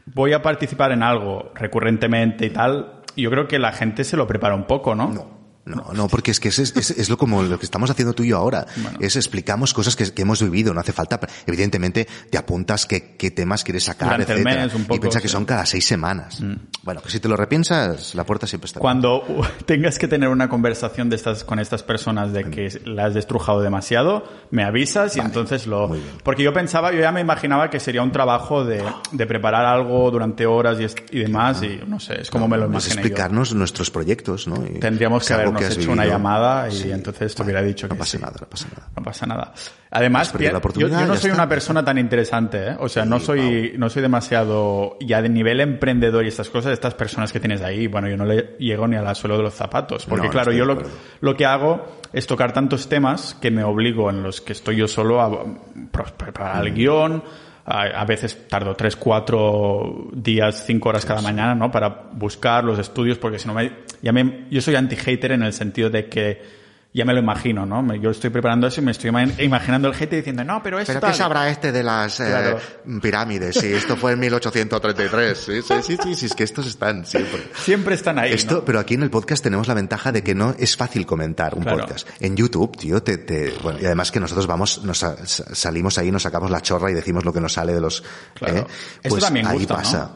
Speaker 2: voy a participar en algo recurrentemente y tal, yo creo que la gente se lo prepara un poco, ¿no?
Speaker 1: No. No, no, porque es que es, es, lo como lo que estamos haciendo tú y yo ahora. Es explicamos cosas que, hemos vivido, no hace falta. Evidentemente, te apuntas qué, qué temas quieres sacar, etcétera. y piensa que son cada seis semanas. Mm. Bueno, que si te lo repiensas, la puerta siempre está
Speaker 2: Cuando tengas que tener una conversación de estas, con estas personas de que la has destrujado demasiado, me avisas y entonces lo... Porque yo pensaba, yo ya me imaginaba que sería un trabajo de, de preparar algo durante horas y, y demás, y no sé, es como me lo imaginé.
Speaker 1: explicarnos nuestros proyectos, ¿no?
Speaker 2: Tendríamos que haber has hecho una llamada y entonces te hubiera dicho que
Speaker 1: no pasa nada, no pasa nada.
Speaker 2: No pasa nada. Además, yo, no soy una persona tan interesante, ¿eh? O sea, no soy, no soy demasiado, ya de nivel emprendedor y estas cosas, estas personas que tienes ahí, bueno, yo no le llego ni al suelo de los zapatos. Porque claro, yo lo, lo que hago es tocar tantos temas que me obligo en los que estoy yo solo a preparar el guion, a, veces tardo tres, cuatro días, cinco horas cada mañana, ¿no? Para buscar los estudios, porque si no me, ya me, yo soy anti-hater en el sentido de que ya me lo imagino, ¿no? Yo estoy preparando eso y me estoy imaginando el gente diciendo, no, pero esto...
Speaker 1: ¿Pero qué sabrá este de las eh, pirámides? Sí, esto fue en 1833. Sí, sí, sí, sí, sí, es que estos están siempre.
Speaker 2: Siempre están ahí,
Speaker 1: Esto, Pero aquí en el podcast tenemos la ventaja de que no es fácil comentar un podcast. En YouTube, tío, te, te, bueno, y además que nosotros vamos, nos salimos ahí, nos sacamos la chorra y decimos lo que nos sale de los...
Speaker 2: Claro. ¿eh? Pues
Speaker 1: ahí pasa.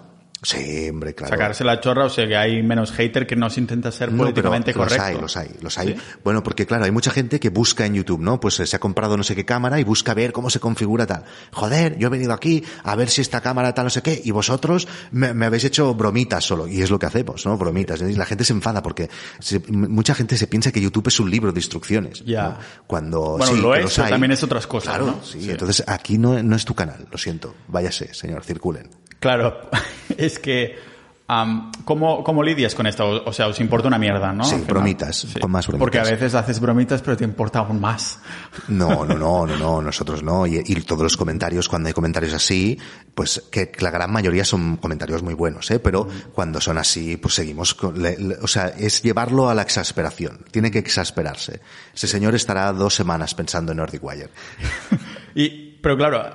Speaker 1: Sí, hombre, claro.
Speaker 2: Sacarse la chorra, o sea que hay menos hater que no se intenta ser políticamente correcto.
Speaker 1: Los hay, los hay, los hay. Bueno, porque claro, hay mucha gente que busca en YouTube, ¿no? Pues eh, se ha comprado no sé qué cámara y busca ver cómo se configura tal. Joder, yo he venido aquí a ver si esta cámara tal no sé qué y vosotros me, habéis hecho bromitas solo. Y es lo que hacemos, ¿no? Bromitas. Y la gente se enfada porque mucha gente se piensa que YouTube es un libro de instrucciones.
Speaker 2: Ya.
Speaker 1: Cuando
Speaker 2: bueno, lo es, también es otras cosas,
Speaker 1: claro,
Speaker 2: ¿no?
Speaker 1: Sí, entonces aquí no, no es tu canal, lo siento. Váyase, señor, circulen.
Speaker 2: Claro, es que ¿cómo, lidias con esto? O sea, os importa una mierda, ¿no?
Speaker 1: Sí, bromitas, con más bromitas.
Speaker 2: Porque a veces haces bromitas, pero te importa aún más.
Speaker 1: No, no, no, no, no nosotros no. Y, todos los comentarios, cuando hay comentarios así, pues que, la gran mayoría son comentarios muy buenos, ¿eh? Pero cuando son así, pues seguimos con, o sea, es llevarlo a la exasperación. Tiene que exasperarse. Ese señor estará dos semanas pensando en Nordic Wire.
Speaker 2: y, pero claro,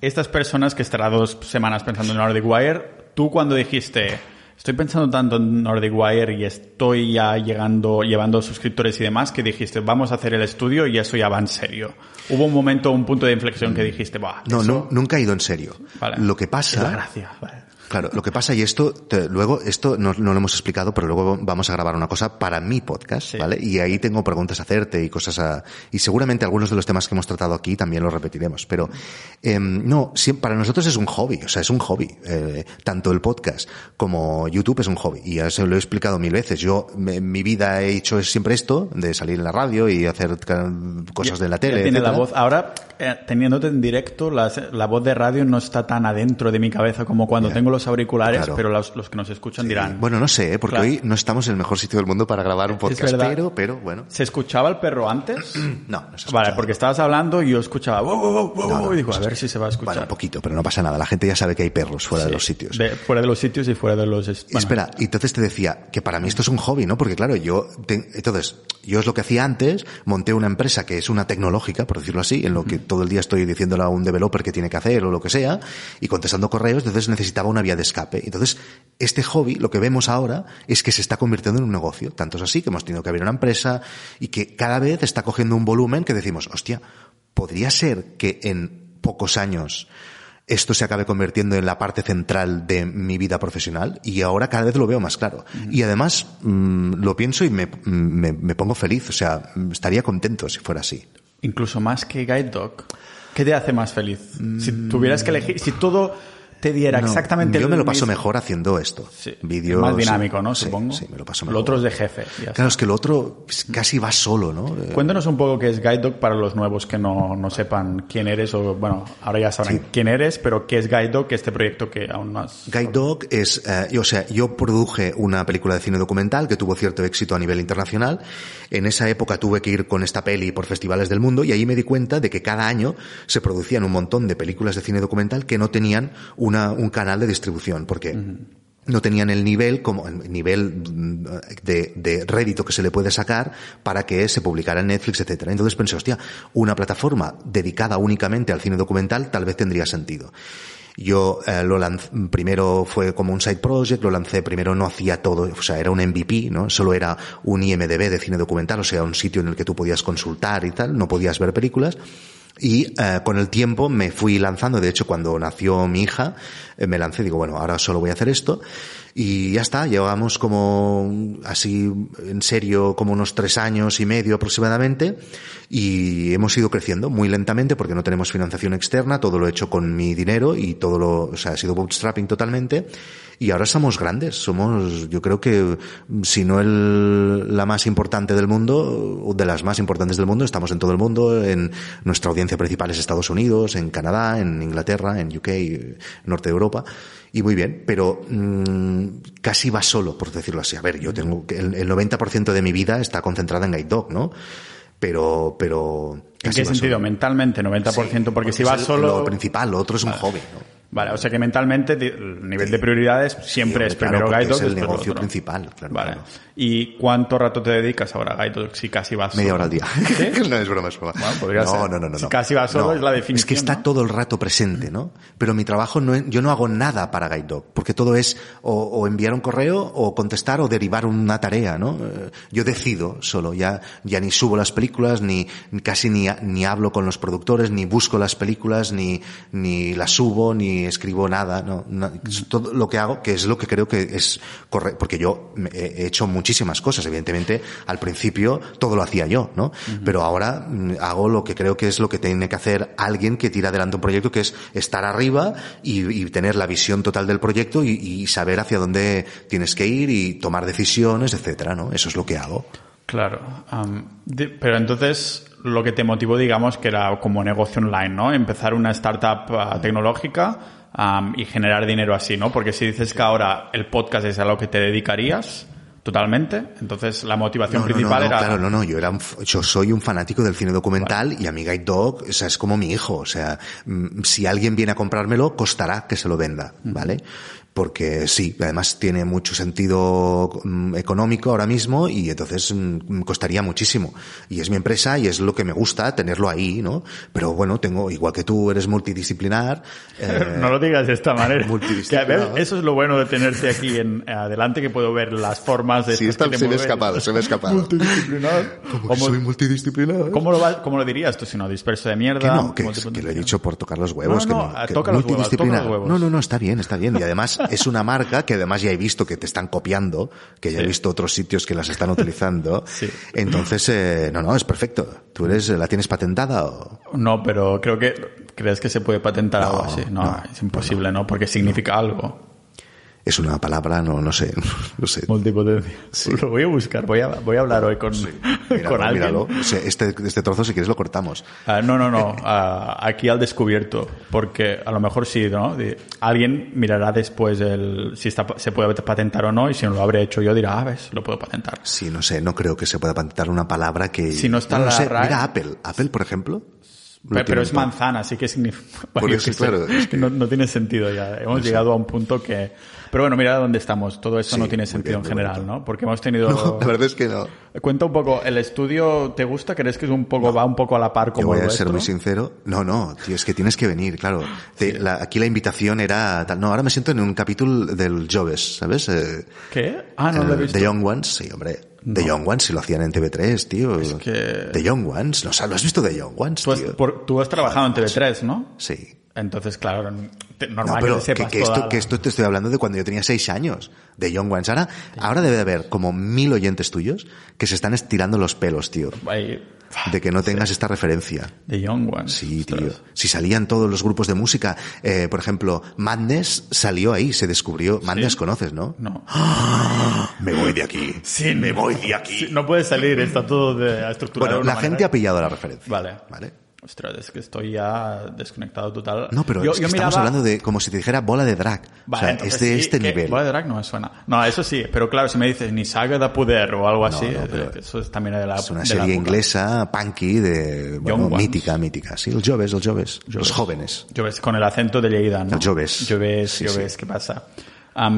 Speaker 2: estas personas que estará dos semanas pensando en Nordic Wire, tú cuando dijiste, estoy pensando tanto en Nordic Wire y estoy ya llegando, llevando suscriptores y demás, que dijiste, vamos a hacer el estudio y eso ya va en serio. Hubo un momento, un punto de inflexión que dijiste, va.
Speaker 1: No, no, nunca ha ido en serio. Lo que pasa.
Speaker 2: Es gracia.
Speaker 1: Claro, lo que pasa, y esto, luego, esto no, lo hemos explicado, pero luego vamos a grabar una cosa para mi podcast, ¿vale? Y ahí tengo preguntas a hacerte y cosas a, y seguramente algunos de los temas que hemos tratado aquí también los repetiremos, pero, eh, no, para nosotros es un hobby, o sea, es un hobby, eh, tanto el podcast como YouTube es un hobby, y ya se lo he explicado mil veces. Yo, en mi vida he hecho siempre esto, de salir en la radio y hacer cosas de la tele.
Speaker 2: Tiene la voz, ahora, eh, teniéndote en directo, la, la, voz de radio no está tan adentro de mi cabeza como cuando tengo los auriculares, pero los, que nos escuchan dirán.
Speaker 1: Bueno, no sé, ¿eh? porque hoy no estamos en el mejor sitio del mundo para grabar un podcast, pero, pero bueno.
Speaker 2: ¿Se escuchaba el perro antes?
Speaker 1: no, no se
Speaker 2: Vale, porque estabas hablando y yo escuchaba y digo, a ver si se va a escuchar. Bueno,
Speaker 1: un poquito, pero no pasa nada. La gente ya sabe que hay perros fuera de los sitios.
Speaker 2: fuera de los sitios y fuera de los...
Speaker 1: Espera, y entonces te decía que para mí esto es un hobby, ¿no? Porque claro, yo... entonces, yo es lo que hacía antes, monté una empresa que es una tecnológica, por decirlo así, en lo que todo el día estoy diciéndole a un developer que tiene que hacer o lo que sea, y contestando correos, entonces necesitaba una vía de escape. Entonces, este hobby, lo que vemos ahora, es que se está convirtiendo en un negocio. Tanto es así que hemos tenido que abrir una empresa y que cada vez está cogiendo un volumen que decimos, hostia, podría ser que en pocos años esto se acabe convirtiendo en la parte central de mi vida profesional y ahora cada vez lo veo más claro. Y además mm, lo pienso y me, pongo feliz, o sea, estaría contento si fuera así.
Speaker 2: Incluso más que Guide Dog. ¿Qué te hace más feliz? Si tuvieras que elegir, si todo te diera exactamente
Speaker 1: Yo me lo paso mejor haciendo esto.
Speaker 2: Sí. Vídeos. Más dinámico, ¿no? Supongo.
Speaker 1: Sí, me lo paso mejor.
Speaker 2: Lo otro es de jefe.
Speaker 1: claro, es que lo otro casi va solo, ¿no?
Speaker 2: Cuéntanos un poco qué es Guide Dog para los nuevos que no, no sepan quién eres o, bueno, ahora ya sabrán quién eres, pero qué es Guide Dog, este proyecto que aún más...
Speaker 1: Guide Dog es, eh, o sea, yo produje una película de cine documental que tuvo cierto éxito a nivel internacional. En esa época tuve que ir con esta peli por festivales del mundo y ahí me di cuenta de que cada año se producían un montón de películas de cine documental que no tenían una, un canal de distribución, porque no tenían el nivel como el nivel de, de, rédito que se le puede sacar para que se publicara en Netflix, etcétera. Entonces pensé, hostia, una plataforma dedicada únicamente al cine documental tal vez tendría sentido. Yo eh, lo lancé, primero fue como un side project, lo lancé, primero no hacía todo, o sea, era un MVP, ¿no? Solo era un IMDB de cine documental, o sea, un sitio en el que tú podías consultar y tal, no podías ver películas. Y eh, con el tiempo me fui lanzando, de hecho cuando nació mi hija, eh, me lancé, digo, bueno, ahora solo voy a hacer esto. Y ya está, llevamos como así en serio como unos tres años y medio aproximadamente. Y hemos ido creciendo muy lentamente porque no tenemos financiación externa, todo lo he hecho con mi dinero y todo lo, o sea, ha sido bootstrapping totalmente y ahora somos grandes, somos, yo creo que si no el, la más importante del mundo, o de las más importantes del mundo, estamos en todo el mundo, en nuestra audiencia principal es Estados Unidos, en Canadá, en Inglaterra, en UK, norte de Europa y muy bien, pero mmm, casi va solo, por decirlo así. A ver, yo tengo el, el 90% de mi vida está concentrada en Guide Dog, ¿no? Pero, pero.
Speaker 2: ¿En qué sentido? Mentalmente, 90%, porque, si va solo.
Speaker 1: Lo principal, lo otro es un hobby, ¿no?
Speaker 2: Vale, o sea que mentalmente el nivel de prioridades siempre es primero
Speaker 1: Guide Dog. Es el negocio principal, claro.
Speaker 2: Vale. ¿Y cuánto rato te dedicas ahora a Guide Dog si casi vas
Speaker 1: Media hora al día. no es broma, es broma.
Speaker 2: no, no, no, no, Si casi vas solo es la definición.
Speaker 1: Es que está todo el rato presente, ¿no? Pero mi trabajo no yo no hago nada para Guide Dog, porque todo es o, o, enviar un correo o contestar o derivar una tarea, ¿no? Eh, yo decido solo, ya, ya ni subo las películas, ni casi ni, ni hablo con los productores, ni busco las películas, ni, ni las subo, ni ni escribo nada, no, no, todo lo que hago, que es lo que creo que es correcto, porque yo he hecho muchísimas cosas, evidentemente, al principio todo lo hacía yo, ¿no? Pero ahora mm, hago lo que creo que es lo que tiene que hacer alguien que tira adelante un proyecto, que es estar arriba y, tener la visión total del proyecto y, saber hacia dónde tienes que ir y tomar decisiones, etcétera, ¿no? Eso es lo que hago.
Speaker 2: Claro. pero entonces, lo que te motivó, digamos, que era como negocio online, ¿no? Empezar una startup ah, tecnológica y generar dinero así, ¿no? Porque si dices que ahora el podcast es a lo que te dedicarías, totalmente. Entonces la motivación principal era.
Speaker 1: Claro, no, no. Yo era, yo soy un fanático del cine documental y a mi Guide Dog, o sea, es como mi hijo. O sea, mm, si alguien viene a comprármelo, costará que se lo venda, ¿vale? Porque sí, además tiene mucho sentido mm, económico ahora mismo y entonces mm, costaría muchísimo. Y es mi empresa y es lo que me gusta tenerlo ahí, ¿no? Pero bueno, tengo, igual que tú eres multidisciplinar.
Speaker 2: Eh, no lo digas de esta manera. multidisciplinar. eso es lo bueno de tenerte aquí en adelante, que puedo ver las formas de...
Speaker 1: Sí, está, se me ha escapado, se me ha escapado.
Speaker 2: multidisciplinar.
Speaker 1: Como soy multidisciplinar.
Speaker 2: ¿Cómo lo, cómo lo dirías tú si no disperso de mierda?
Speaker 1: Que no, que, lo he dicho por tocar los huevos.
Speaker 2: No, no, toca los huevos, toca los huevos.
Speaker 1: No, no, no, está bien, está bien. Y además es una marca que además ya he visto que te están copiando, que ya he visto otros sitios que las están utilizando. Entonces, eh, no, no, es perfecto. ¿Tú eres, la tienes patentada o...?
Speaker 2: No, pero creo que, ¿crees que se puede patentar algo así? No, es imposible, ¿no? Porque significa algo
Speaker 1: es una palabra, no, no sé, no sé.
Speaker 2: Multipotencia. Lo voy a buscar, voy a, voy a hablar hoy con, con alguien.
Speaker 1: este, este trozo, si quieres, lo cortamos.
Speaker 2: Ah, no, no, no. Ah, aquí al descubierto, porque a lo mejor sí, ¿no? alguien mirará después el, si está, se puede patentar o no, y si no lo habré hecho yo, dirá, ah, ves, lo puedo patentar.
Speaker 1: Sí, no sé, no creo que se pueda patentar una palabra que.
Speaker 2: Si no está la
Speaker 1: Mira Apple. Apple, por ejemplo.
Speaker 2: Pero, es manzana, así que significa.
Speaker 1: claro,
Speaker 2: no, no, tiene sentido ya. Hemos llegado a un punto que pero bueno, mira dónde estamos. Todo esto no tiene sentido en general, ¿no? Porque hemos tenido...
Speaker 1: No, la verdad es que no.
Speaker 2: Cuenta un poco, ¿el estudio te gusta? ¿Crees que es un poco, va un poco a la par como
Speaker 1: Yo voy a ser muy sincero. No, no, tío, es que tienes que venir, claro. aquí la invitación era tal. No, ahora me siento en un capítulo del Jobs, ¿sabes? Eh,
Speaker 2: ¿Qué? Ah, no lo he visto.
Speaker 1: The Young Ones, sí, hombre. The Young Ones, si lo hacían en TV3, tío. Es que... The Young Ones, ¿no? ¿Lo has visto The Young Ones,
Speaker 2: tú has, tú has trabajado en TV3, ¿no?
Speaker 1: Sí.
Speaker 2: Entonces, claro, normal que, sepas
Speaker 1: que, esto, que esto te estoy hablando de cuando yo tenía seis años, de Young Ones. Ahora, ahora debe de haber como mil oyentes tuyos que se están estirando los pelos, tío. De que no tengas esta referencia.
Speaker 2: De Young Ones.
Speaker 1: Sí, tío. Si salían todos los grupos de música, eh, por ejemplo, Madness salió ahí, se descubrió. Madness conoces, ¿no?
Speaker 2: No.
Speaker 1: Me voy de aquí. Sí, me voy de aquí.
Speaker 2: no puede salir, está todo de, estructurado.
Speaker 1: Bueno, la gente ha pillado la referencia.
Speaker 2: Vale.
Speaker 1: Vale.
Speaker 2: Ostras, es que estoy ya desconectado total.
Speaker 1: No, pero estamos hablando de como si te dijera bola de drag. Vale, o sea, es de este nivel.
Speaker 2: Bola de drag no me suena. No, eso sí, pero claro, si me dices ni saga de poder o algo así, eh, eso es también de la
Speaker 1: Es una serie inglesa, punky, de, bueno, mítica, mítica. Sí, los joves, los joves, los jóvenes.
Speaker 2: Joves, con el acento de Lleida, ¿no?
Speaker 1: Los joves.
Speaker 2: Joves, sí, ¿qué pasa?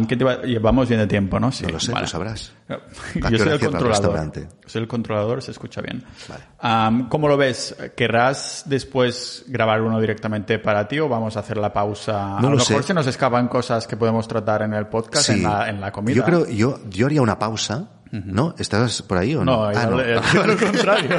Speaker 2: ¿Qué te va? Llevamos bien de tiempo, ¿no?
Speaker 1: Sí. No lo sé, lo sabrás.
Speaker 2: Yo soy el controlador. Soy el controlador, se escucha bien. Vale. ¿Cómo lo ves? ¿Querrás después grabar uno directamente para ti o vamos a hacer la pausa?
Speaker 1: No
Speaker 2: a
Speaker 1: lo,
Speaker 2: mejor se nos escapan cosas que podemos tratar en el podcast, en, la, en la comida.
Speaker 1: Yo creo, yo, yo haría una pausa. ¿No? ¿Estás por ahí o no?
Speaker 2: No, ah, no. lo contrario.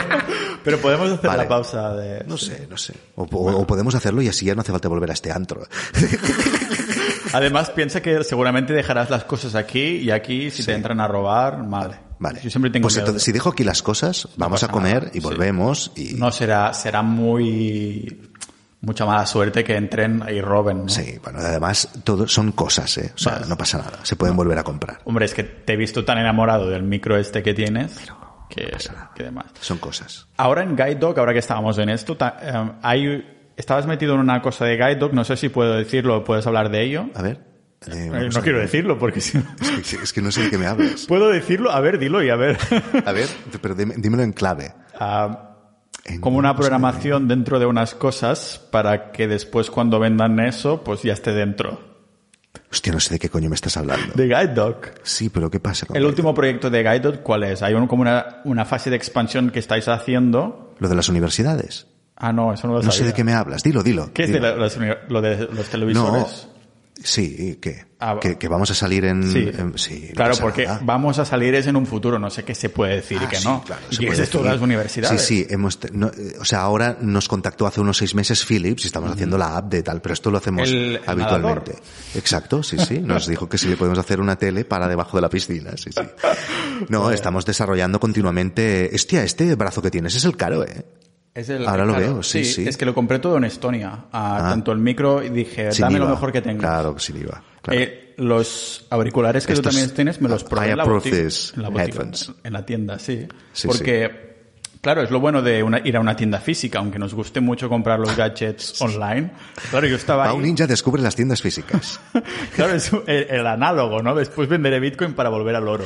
Speaker 2: Pero podemos hacer la pausa de...
Speaker 1: No sé, no sé. O, o, podemos hacerlo y así ya no hace falta volver a este antro.
Speaker 2: Además, piensa que seguramente dejarás las cosas aquí y aquí, si te entran a robar, mal.
Speaker 1: Vale.
Speaker 2: Yo siempre tengo
Speaker 1: pues entonces, si dejo aquí las cosas, vamos a comer y volvemos y...
Speaker 2: No, será, será muy... Mucha mala suerte que entren y roben.
Speaker 1: Sí, bueno, además todo son cosas, ¿eh? O sea, no pasa nada. Se pueden volver a comprar.
Speaker 2: Hombre, es que te he visto tan enamorado del micro este que tienes. que, que demás.
Speaker 1: Son cosas.
Speaker 2: Ahora en Guide Dog, ahora que estábamos en esto, eh, hay estabas metido en una cosa de Guide Dog, no sé si puedo decirlo, puedes hablar de ello.
Speaker 1: A ver.
Speaker 2: Eh, eh, no quiero decirlo porque si
Speaker 1: es, que, no sé de qué me hablas.
Speaker 2: ¿Puedo decirlo? A ver, dilo y a ver.
Speaker 1: a ver, pero dímelo en clave.
Speaker 2: Ah, como una programación dentro de unas cosas para que después cuando vendan eso, pues ya esté dentro.
Speaker 1: Hostia, no sé de qué coño me estás hablando.
Speaker 2: De Guide Dog.
Speaker 1: Sí, pero ¿qué pasa
Speaker 2: con El último proyecto de Guide Dog, ¿cuál es? Hay como una, una fase de expansión que estáis haciendo.
Speaker 1: ¿Lo de las universidades?
Speaker 2: Ah, no, eso no lo
Speaker 1: No sé de qué me hablas. Dilo, dilo.
Speaker 2: ¿Qué es de lo de los televisores?
Speaker 1: Sí, ¿qué? Ah, que, vamos a salir en...
Speaker 2: Sí, claro, porque vamos a salir es en un futuro, no sé qué se puede decir y ah, que no. Claro, y es las universidades.
Speaker 1: Sí, sí, hemos, o sea, ahora nos contactó hace unos seis meses Philips y estamos haciendo la app de tal, pero esto lo hacemos habitualmente. Exacto, sí, sí. Nos dijo que sí le podemos hacer una tele para debajo de la piscina, sí, sí. No, estamos desarrollando continuamente... Hostia, este brazo que tienes es el caro, ¿eh? Ahora lo veo, sí, sí,
Speaker 2: Es que lo compré todo en Estonia. Ah. Tanto el micro y dije, dame lo mejor que tengo.
Speaker 1: Claro, sin IVA.
Speaker 2: Eh, los auriculares que tú también tienes me los probé en la, en la tienda, sí. Porque, claro, es lo bueno de ir a una tienda física, aunque nos guste mucho comprar los gadgets online. Claro, yo estaba
Speaker 1: ahí. Ninja descubre las tiendas físicas.
Speaker 2: claro, es el, el, análogo, ¿no? Después venderé Bitcoin para volver al oro.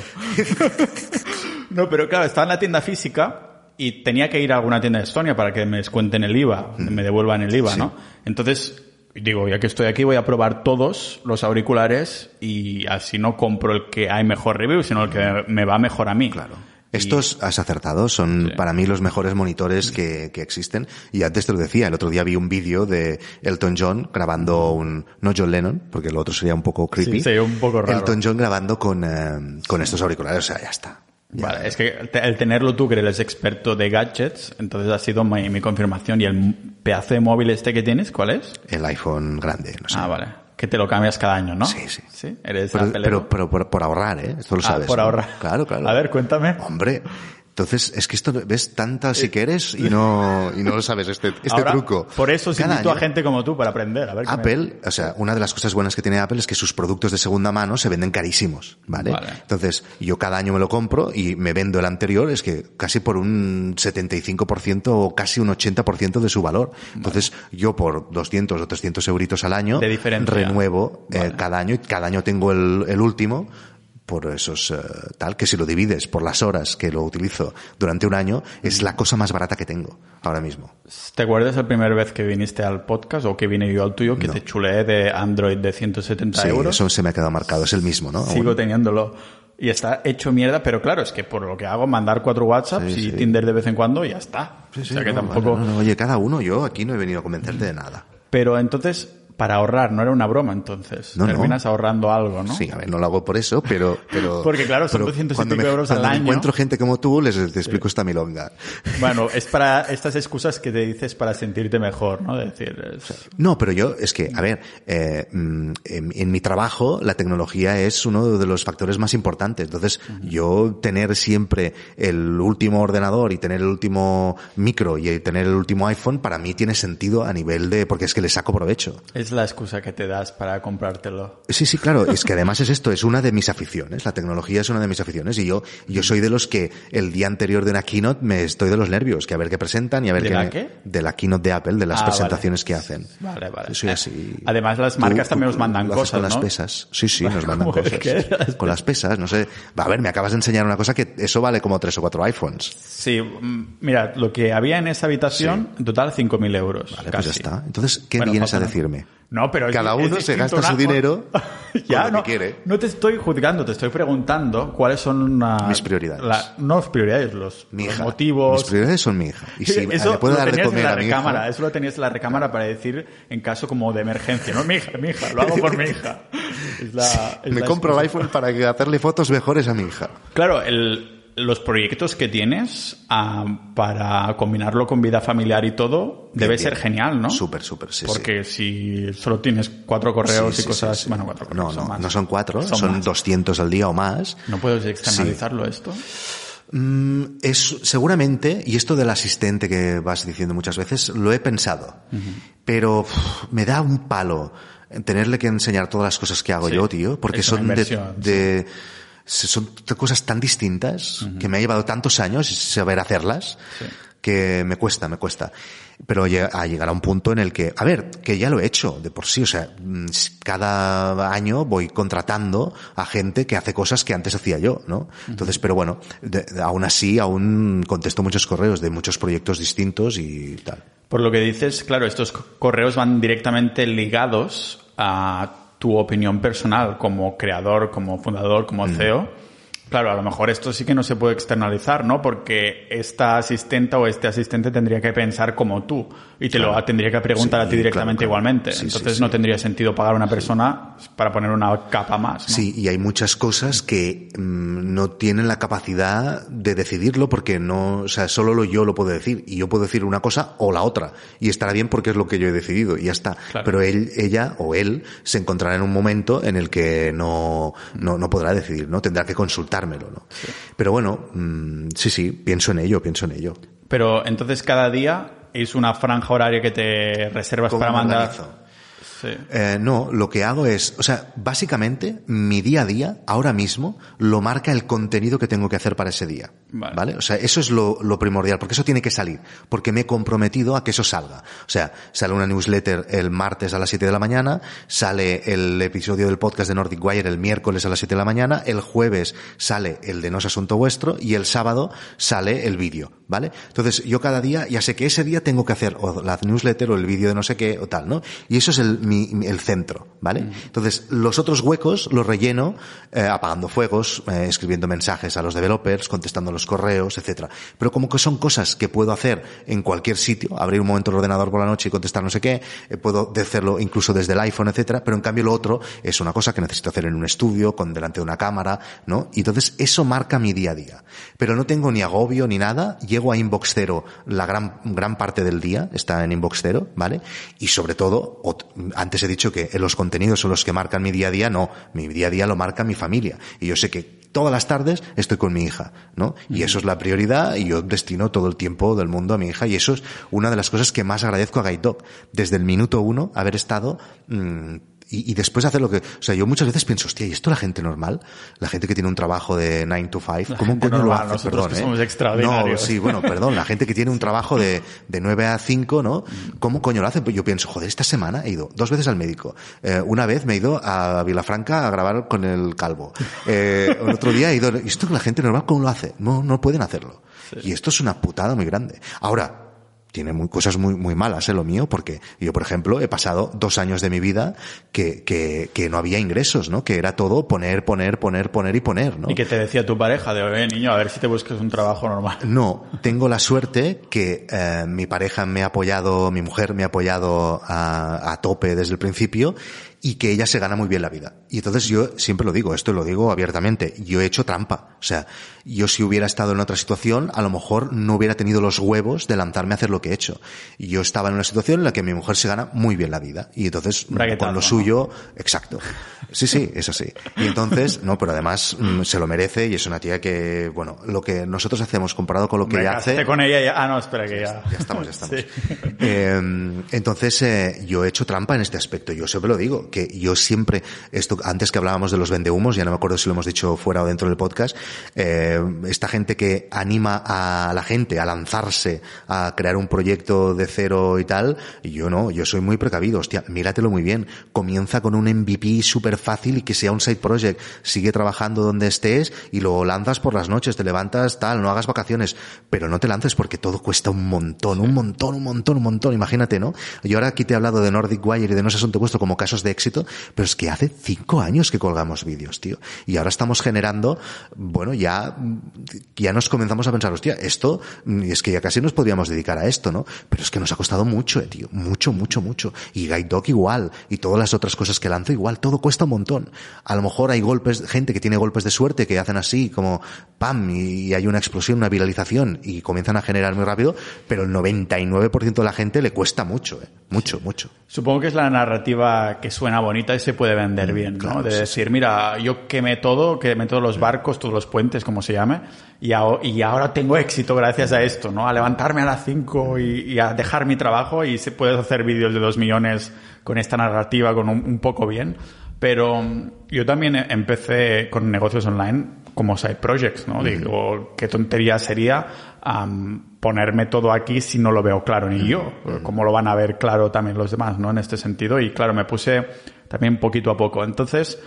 Speaker 2: no, pero claro, estaba en la tienda física y tenía que ir a alguna tienda de Estonia para que me descuenten el IVA, mm. me devuelvan el IVA, ¿no? Entonces, digo, ya que estoy aquí, voy a probar todos los auriculares y así no compro el que hay mejor review, sino el que me va mejor a mí.
Speaker 1: Claro. Estos has acertado, son para mí los mejores monitores que, que, existen. Y antes te lo decía, el otro día vi un vídeo de Elton John grabando un, no John Lennon, porque lo otro sería un poco creepy.
Speaker 2: Sí, un poco raro.
Speaker 1: Elton John grabando con, eh, con estos auriculares, o sea, ya está.
Speaker 2: Vale, es que el tenerlo tú, que eres experto de gadgets, entonces ha sido mi, confirmación. ¿Y el pedazo de móvil este que tienes, cuál es?
Speaker 1: El iPhone grande, no sé.
Speaker 2: Ah, vale. Que te lo cambias cada año, ¿no?
Speaker 1: Sí, sí.
Speaker 2: ¿Sí? Eres
Speaker 1: pero, pero, por, ahorrar, ¿eh? Esto lo ah, sabes.
Speaker 2: por ahorrar.
Speaker 1: Claro, claro.
Speaker 2: A ver, cuéntame.
Speaker 1: Hombre, entonces, es que esto ves tantas si quieres y no, y no lo sabes, este, este truco.
Speaker 2: Por eso invito a gente como tú para aprender. A ver
Speaker 1: Apple, o sea, una de las cosas buenas que tiene Apple es que sus productos de segunda mano se venden carísimos, ¿vale? Entonces, yo cada año me lo compro y me vendo el anterior, es que casi por un 75% o casi un 80% de su valor. Entonces, yo por 200 o 300 euritos al año, renuevo eh, cada año y cada año tengo el, el último por esos eh, tal que si lo divides por las horas que lo utilizo durante un año es la cosa más barata que tengo ahora mismo.
Speaker 2: ¿Te acuerdas la primera vez que viniste al podcast o que vine yo al tuyo que te chuleé de Android de 170
Speaker 1: sí,
Speaker 2: euros?
Speaker 1: Eso se me ha quedado marcado, es el mismo, ¿no?
Speaker 2: Sigo teniéndolo. Y está hecho mierda, pero claro, es que por lo que hago, mandar cuatro WhatsApps y Tinder de vez en cuando y ya está. o sea que tampoco...
Speaker 1: oye, cada uno, yo aquí no he venido a convencerte de nada.
Speaker 2: Pero entonces, para ahorrar, no era una broma entonces. Terminas ahorrando algo, ¿no?
Speaker 1: Sí, a ver, no lo hago por eso, pero... pero
Speaker 2: Porque claro, son 200 y pico euros al año.
Speaker 1: encuentro gente como tú, les te explico esta milonga.
Speaker 2: Bueno, es para estas excusas que te dices para sentirte mejor, ¿no? decir,
Speaker 1: No, pero yo, es que, a ver, eh, mm, en, mi trabajo la tecnología es uno de los factores más importantes. Entonces, yo tener siempre el último ordenador y tener el último micro y tener el último iPhone, para mí tiene sentido a nivel de... porque es que le saco provecho.
Speaker 2: Es la excusa que te das para comprártelo.
Speaker 1: Sí, sí, claro. Es que además es esto, es una de mis aficiones. La tecnología es una de mis aficiones y yo, yo soy de los que el día anterior de una keynote me estoy de los nervios, que a ver qué presentan y a ver
Speaker 2: ¿De
Speaker 1: qué,
Speaker 2: la qué?
Speaker 1: De la keynote de Apple, de las ah, presentaciones que hacen.
Speaker 2: Vale, vale.
Speaker 1: soy así.
Speaker 2: Además las marcas también nos mandan cosas,
Speaker 1: con las pesas. Sí, sí, nos mandan cosas. Con las pesas, no sé. A ver, me acabas de enseñar una cosa que eso vale como tres o cuatro iPhones.
Speaker 2: Sí, mm, mira, lo que había en esa habitación, en total 5.000 euros.
Speaker 1: Vale, pues ya está. Entonces, ¿qué vienes a decirme?
Speaker 2: No, pero
Speaker 1: cada uno se gasta su dinero ya no, quiere.
Speaker 2: No te estoy juzgando, te estoy preguntando cuáles son
Speaker 1: mis prioridades.
Speaker 2: La, no prioridades, los,
Speaker 1: mi
Speaker 2: motivos.
Speaker 1: Mis prioridades son mi hija. Y si eso le puedo dar de comer a mi hija.
Speaker 2: Eso lo tenías en la recámara para decir en caso como de emergencia. No, mi hija, mi hija, lo hago por mi hija.
Speaker 1: me compro el iPhone para hacerle fotos mejores a mi hija.
Speaker 2: Claro, el, los proyectos que tienes ah, para combinarlo con vida familiar y todo debe ser genial, ¿no?
Speaker 1: Súper, súper, sí.
Speaker 2: Porque si solo tienes cuatro correos y cosas, bueno, cuatro correos.
Speaker 1: No, no, no son cuatro, son, 200 al día o más.
Speaker 2: ¿No puedes externalizarlo esto?
Speaker 1: Mm, es seguramente, y esto del asistente que vas diciendo muchas veces, lo he pensado, pero me da un palo tenerle que enseñar todas las cosas que hago yo, tío, porque son de son cosas tan distintas que me ha llevado tantos años saber hacerlas que me cuesta, me cuesta. Pero a llegar a un punto en el que, a ver, que ya lo he hecho de por sí, o sea, mm, cada año voy contratando a gente que hace cosas que antes hacía yo, ¿no? Entonces, pero bueno, aún así, aún contesto muchos correos de muchos proyectos distintos y tal.
Speaker 2: Por lo que dices, claro, estos correos van directamente ligados a tu opinión personal como creador, como fundador, como CEO, Claro, a lo mejor esto sí que no se puede externalizar, ¿no? Porque esta asistenta o este asistente tendría que pensar como tú y te lo tendría que preguntar a ti directamente igualmente. Entonces no tendría sentido pagar a una persona para poner una capa más.
Speaker 1: Sí, y hay muchas cosas que mm, no tienen la capacidad de decidirlo porque no, o sea, solo yo lo puedo decir y yo puedo decir una cosa o la otra y estará bien porque es lo que yo he decidido y ya está. Pero él, ella o él se encontrará en un momento en el que no, no, no podrá decidir, ¿no? Tendrá que consultar ¿no? Pero bueno, mm, sí, sí, pienso en ello, pienso en ello.
Speaker 2: Pero entonces cada día es una franja horaria que te reservas para mandar.
Speaker 1: Eh, no, lo que hago es, o sea, básicamente mi día a día, ahora mismo, lo marca el contenido que tengo que hacer para ese día. Vale. O sea, eso es lo, primordial, porque eso tiene que salir, porque me he comprometido a que eso salga. O sea, sale una newsletter el martes a las 7 de la mañana, sale el episodio del podcast de Nordic Wire el miércoles a las 7 de la mañana, el jueves sale el de No es Asunto Vuestro y el sábado sale el vídeo, ¿vale? Entonces, yo cada día ya sé que ese día tengo que hacer o la newsletter o el vídeo de no sé qué o tal, ¿no? Y eso es el, el centro, ¿vale? Entonces, los otros huecos los relleno eh, apagando fuegos, eh, escribiendo mensajes a los developers, contestando los correos, etcétera. Pero como que son cosas que puedo hacer en cualquier sitio, abrir un momento el ordenador por la noche y contestar no sé qué, eh, puedo hacerlo incluso desde el iPhone, etcétera, pero en cambio lo otro es una cosa que necesito hacer en un estudio, con delante de una cámara, ¿no? Y entonces eso marca mi día a día. Pero no tengo ni agobio ni nada, llego a Inbox Zero la gran, gran parte del día, está en Inbox Zero, ¿vale? Y sobre todo, antes he dicho que los contenidos son los que marcan mi día a día, no, mi día a día lo marca mi familia. Y yo sé que todas las tardes estoy con mi hija, ¿no? Y eso es la prioridad y yo destino todo el tiempo del mundo a mi hija y eso es una de las cosas que más agradezco a Guide Desde el minuto uno, haber estado mm, y, y, después hacer lo que... O sea, yo muchas veces pienso, hostia, ¿y esto la gente normal? La gente que tiene un trabajo de 9 to 5, ¿cómo coño lo hace?
Speaker 2: Nosotros que ¿eh? somos extraordinarios.
Speaker 1: No, sí, bueno, perdón, la gente que tiene un trabajo de, de 9 a 5, ¿no? ¿Cómo coño lo hace? Pues yo pienso, joder, esta semana he ido dos veces al médico. Eh, una vez me he ido a Vilafranca a grabar con el calvo. Eh, otro día he ido... ¿Y esto la gente normal cómo lo hace? No, no pueden hacerlo. Y esto es una putada muy grande. Ahora, tiene muy, cosas muy, muy malas, ¿eh? Lo mío, porque yo, por ejemplo, he pasado dos años de mi vida que, que, que no había ingresos, ¿no? Que era todo poner, poner, poner, poner y poner, ¿no?
Speaker 2: Y que te decía tu pareja de, oye, niño, a ver si te busques un trabajo normal.
Speaker 1: No, tengo la suerte que eh, mi pareja me ha apoyado, mi mujer me ha apoyado a, a tope desde el principio y que ella se gana muy bien la vida. Y entonces yo siempre lo digo, esto lo digo abiertamente, yo he hecho trampa. O sea, yo si hubiera estado en otra situación, a lo mejor no hubiera tenido los huevos de lanzarme a hacer lo que he hecho. Yo estaba en una situación en la que mi mujer se gana muy bien la vida. Y entonces, con lo suyo, exacto. Sí, sí, es así. Y entonces, no, pero además mm, se lo merece y es una tía que, bueno, lo que nosotros hacemos comparado con lo que ella hace.
Speaker 2: con ella ya, ah, no, espera que ya.
Speaker 1: Ya estamos, ya estamos. Eh, entonces, eh, yo he hecho trampa en este aspecto. Yo siempre lo digo que yo siempre, esto, antes que hablábamos de los vendehumos, ya no me acuerdo si lo hemos dicho fuera o dentro del podcast, eh, esta gente que anima a la gente a lanzarse a crear un proyecto de cero y tal, yo no, yo soy muy precavido, hostia, míratelo muy bien, comienza con un MVP súper fácil y que sea un side project, sigue trabajando donde estés y lo lanzas por las noches, te levantas tal, no hagas vacaciones, pero no te lances porque todo cuesta un montón, un montón, un montón, un montón, imagínate, ¿no? Yo ahora aquí te he hablado de Nordic Wire y de No es asunto puesto como casos de éxito, pero es que hace cinco años que colgamos vídeos, tío. Y ahora estamos generando, bueno, ya, ya nos comenzamos a pensar, hostia, esto, es que ya casi nos podríamos dedicar a esto, ¿no? Pero es que nos ha costado mucho, eh, tío. Mucho, mucho, mucho. Y Guide Dog igual. Y todas las otras cosas que lanzo igual. Todo cuesta un montón. A lo mejor hay golpes, gente que tiene golpes de suerte que hacen así, como pam, y hay una explosión, una viralización, y comienzan a generar muy rápido, pero el 99% de la gente le cuesta mucho, eh. Mucho, mucho.
Speaker 2: Supongo que es la narrativa que suena bonita y se puede vender mm, bien, ¿no? de decir, mira, yo quemé todo, quemé todos los barcos, todos los puentes, como se llame, y, y ahora tengo éxito gracias a esto, ¿no? A levantarme a las 5 y, a dejar mi trabajo y se puede hacer vídeos de dos millones con esta narrativa, con un, poco bien. Pero mm, yo también empecé con negocios online como side projects, ¿no? Digo, qué tontería sería ponerme todo aquí si no lo veo claro ni yo. ¿Cómo lo van a ver claro también los demás, ¿no? En este sentido. Y claro, me puse también poquito a poco. Entonces,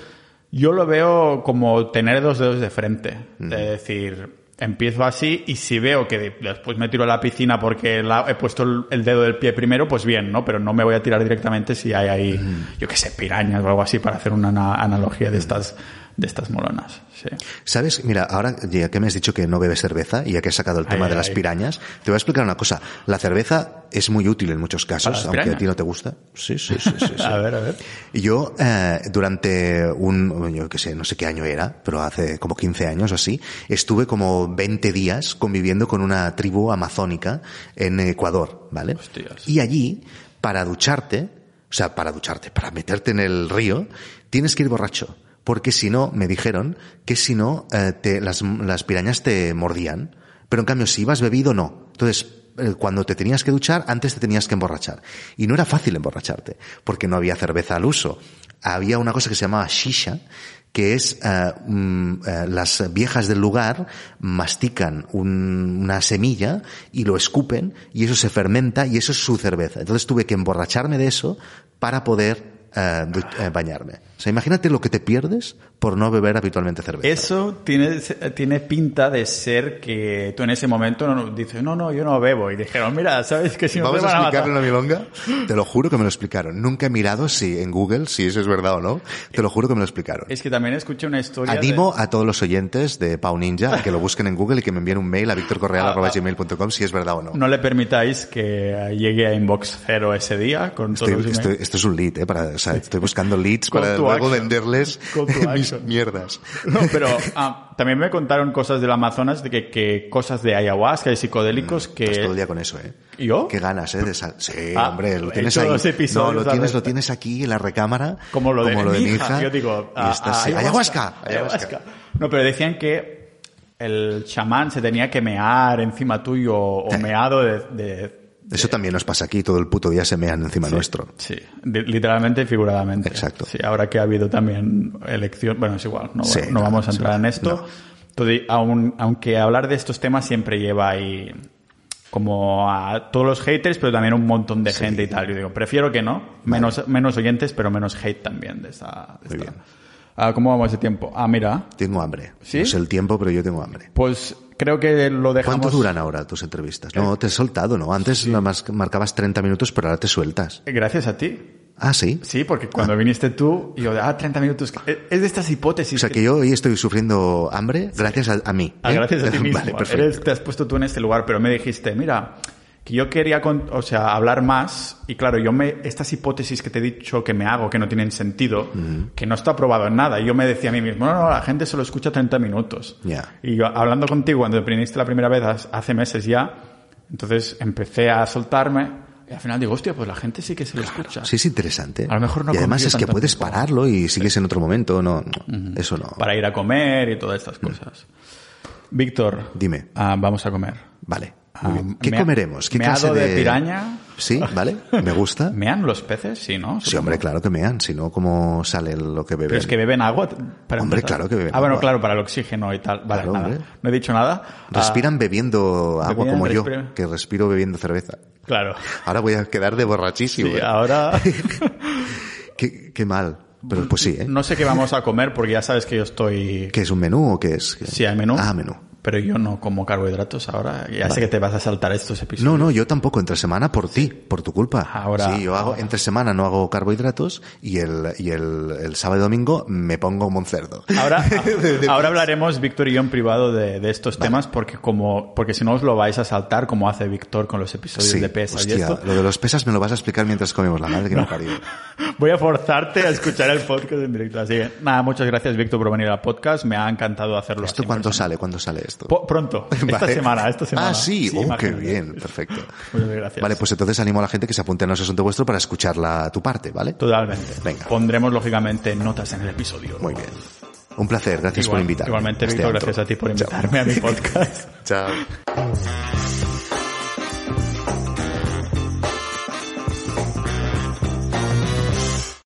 Speaker 2: yo lo veo como tener dos dedos de frente. De decir, empiezo así y si veo que después me tiro a la piscina porque he puesto el, dedo del pie primero, pues bien, ¿no? Pero no me voy a tirar directamente si hay ahí, yo qué sé, pirañas o algo así para hacer una analogía de estas de estas molonas. Sí.
Speaker 1: ¿Sabes? Mira, ahora ya que me has dicho que no bebes cerveza y ya que has sacado el tema
Speaker 2: Ay,
Speaker 1: de las
Speaker 2: ay.
Speaker 1: pirañas, te voy a explicar una cosa. La cerveza es muy útil en muchos casos, aunque a ti no te gusta. Sí, sí, sí, sí. sí.
Speaker 2: A ver, a ver.
Speaker 1: Yo, eh, durante un, yo qué sé, no sé qué año era, pero hace como 15 años o así, estuve como 20 días conviviendo con una tribu amazónica en Ecuador, ¿vale?
Speaker 2: Hostias.
Speaker 1: Y allí, para ducharte, o sea, para ducharte, para meterte en el río, tienes que ir borracho. Porque si no, me dijeron que si no, eh, te, las, las pirañas te mordían. Pero en cambio, si ibas bebido, no. Entonces, eh, cuando te tenías que duchar, antes te tenías que emborrachar. Y no era fácil emborracharte, porque no había cerveza al uso. Había una cosa que se llamaba shisha, que es eh, mm, las viejas del lugar mastican un- una semilla y lo escupen y eso se fermenta y eso es su cerveza. Entonces tuve que emborracharme de eso para poder eh, eh, bañarme. O sea, imagínate lo que te pierdes por no beber habitualmente cerveza.
Speaker 2: Eso tiene, tiene pinta de ser que tú en ese momento no, dices, no, no, yo no bebo. Y dijeron, mira, ¿sabes que si no
Speaker 1: Vamos a
Speaker 2: van a matar?
Speaker 1: explicarlo en la milonga. Te lo juro que me lo explicaron. Nunca he mirado si en Google si eso es verdad o no. Te lo juro que me lo explicaron.
Speaker 2: Es que también escuché una historia. de-
Speaker 1: Animo a todos los oyentes de Pau Ninja a que lo busquen en Google y que me envíen un mail a victorcorreal.gmail.com si es verdad o no.
Speaker 2: No le permitáis que llegue a inbox cero ese día con todos
Speaker 1: Estoy-
Speaker 2: los
Speaker 1: estoy-
Speaker 2: emails.
Speaker 1: esto es un lead, ¿eh? Para, o sea, estoy buscando leads para luego venderles mis mierdas.
Speaker 2: No, pero ah, también me contaron cosas del Amazonas, de que, que cosas de ayahuasca y psicodélicos que...
Speaker 1: Estás todo el día con eso, ¿eh?
Speaker 2: ¿Yo?
Speaker 1: Qué ganas, ¿eh? De sal- Sí,
Speaker 2: Ah,
Speaker 1: hombre, lo
Speaker 2: he
Speaker 1: tienes
Speaker 2: hecho
Speaker 1: ahí. no, lo tienes, lo tienes aquí en la recámara.
Speaker 2: Como lo de, mi hija.
Speaker 1: hija.
Speaker 2: Yo digo, ah,
Speaker 1: estás-
Speaker 2: ah,
Speaker 1: ayahuasca,
Speaker 2: ayahuasca. No, pero decían que el chamán se tenía que mear encima tuyo o meado de... de-
Speaker 1: Eso también nos pasa aquí, todo el puto día se mean encima nuestro.
Speaker 2: Sí, literalmente y figuradamente.
Speaker 1: Exacto.
Speaker 2: Sí, ahora que ha habido también elección, bueno, es igual, no,
Speaker 1: Sí,
Speaker 2: no
Speaker 1: no,
Speaker 2: vamos a
Speaker 1: sí,
Speaker 2: entrar en esto.
Speaker 1: no.
Speaker 2: Entonces, aun- aunque hablar de estos temas siempre lleva ahí como a todos los haters, pero también un montón de gente y tal. Yo digo, prefiero que no, menos, menos oyentes, pero menos hate también de esta. de
Speaker 1: Muy
Speaker 2: esta. Ah, ¿Cómo vamos de tiempo? Ah, mira,
Speaker 1: Tengo hambre.
Speaker 2: ¿Sí?
Speaker 1: No sé el tiempo, pero yo tengo hambre.
Speaker 2: pues creo que lo dejamos.
Speaker 1: ¿Cuánto duran ahora tus entrevistas? No, te he soltado, ¿no? Antes más marcabas 30 minutos, pero ahora te sueltas.
Speaker 2: Gracias a ti.
Speaker 1: Ah, sí.
Speaker 2: Sí, porque cuando viniste tú, yo ah, 30 minutos. Es de estas hipótesis.
Speaker 1: O sea
Speaker 2: que-
Speaker 1: que yo hoy estoy sufriendo hambre gracias a, a mí.
Speaker 2: Ah,
Speaker 1: ¿eh?
Speaker 2: gracias a ti mismo.
Speaker 1: Vale, perfecto.
Speaker 2: Eres- te has puesto tú en este lugar, pero me dijiste, mira, que yo quería, con- o sea, hablar más y claro, yo me, estas hipótesis que te he dicho que me hago, que no tienen sentido, que no está probado en nada, y yo me decía a mí mismo, no, no, la gente solo escucha 30 minutos.
Speaker 1: Ya.
Speaker 2: Y yo, hablando contigo cuando viniste la primera vez, hace- meses ya, entonces empecé a soltarme y al final digo, hostia, pues la gente sí que se lo escucha.
Speaker 1: Sí, es interesante.
Speaker 2: A lo mejor no
Speaker 1: y además es que puedes pararlo y sigues en otro momento. No, no, eso no.
Speaker 2: Para ir a comer y todas estas cosas. Víctor.
Speaker 1: Dime.
Speaker 2: ah, vamos a comer.
Speaker 1: Vale.
Speaker 2: Ah.
Speaker 1: ¿Qué comeremos? ¿Qué
Speaker 2: meado
Speaker 1: clase
Speaker 2: de piraña.
Speaker 1: Sí, vale. Me gusta.
Speaker 2: ¿Mean los peces? Sí, ¿no?
Speaker 1: Sí, hombre, claro que mean. Si no, ¿cómo sale lo que beben?
Speaker 2: Pero es que beben agua. Para
Speaker 1: Hombre,
Speaker 2: empezar.
Speaker 1: claro que beben
Speaker 2: Ah, bueno,
Speaker 1: agua.
Speaker 2: claro, para el oxígeno y tal. Vale,
Speaker 1: Claro,
Speaker 2: nada.
Speaker 1: hombre.
Speaker 2: No he dicho nada.
Speaker 1: Respiran bebiendo agua como yo, que respiro bebiendo cerveza.
Speaker 2: Ah, claro.
Speaker 1: Ahora voy a quedar de borrachísimo.
Speaker 2: Sí,
Speaker 1: ¿eh?
Speaker 2: ahora
Speaker 1: Qué, qué mal. Pero pues sí, ¿eh?
Speaker 2: no sé qué vamos a comer porque ya sabes que yo estoy...
Speaker 1: ¿Qué es un menú o qué es?
Speaker 2: Sí, hay menú.
Speaker 1: Ah, menú.
Speaker 2: Pero yo no como carbohidratos ahora. Ya sé que te vas a saltar estos episodios.
Speaker 1: No, no, yo tampoco entre semana por ti, por tu culpa.
Speaker 2: Ahora-
Speaker 1: sí, yo hago
Speaker 2: ahora.
Speaker 1: entre semana no hago carbohidratos y el y el, el sábado y domingo me pongo un cerdo.
Speaker 2: Ahora, ahora hablaremos, Víctor y yo, en privado de, de estos temas, porque como porque si no os lo vais a saltar, como hace Víctor con los episodios
Speaker 1: Sí,
Speaker 2: de pesas y
Speaker 1: hostia,
Speaker 2: esto.
Speaker 1: lo de los pesas me lo vas a explicar mientras comemos la madre que me parió.
Speaker 2: Voy a forzarte a escuchar el podcast en directo. Así que, nada, muchas gracias, Víctor, por venir al podcast. Me ha encantado hacerlo.
Speaker 1: ¿Esto cuándo sale? ¿Cuándo sale esto?
Speaker 2: Pronto, esta semana, esta semana.
Speaker 1: Ah, sí, oh, qué bien, perfecto.
Speaker 2: Muchas gracias.
Speaker 1: Vale, pues entonces animo a la gente que se apunte a No es asunto vuestro para escuchar la, tu parte, ¿vale?
Speaker 2: Totalmente.
Speaker 1: Venga.
Speaker 2: Pondremos, lógicamente, notas en el episodio.
Speaker 1: Muy bien. Un placer, gracias
Speaker 2: Igual-
Speaker 1: por invitarme.
Speaker 2: Igualmente, Víctor, gracias a ti por
Speaker 1: Chao.
Speaker 2: invitarme a mi podcast.
Speaker 1: Chao.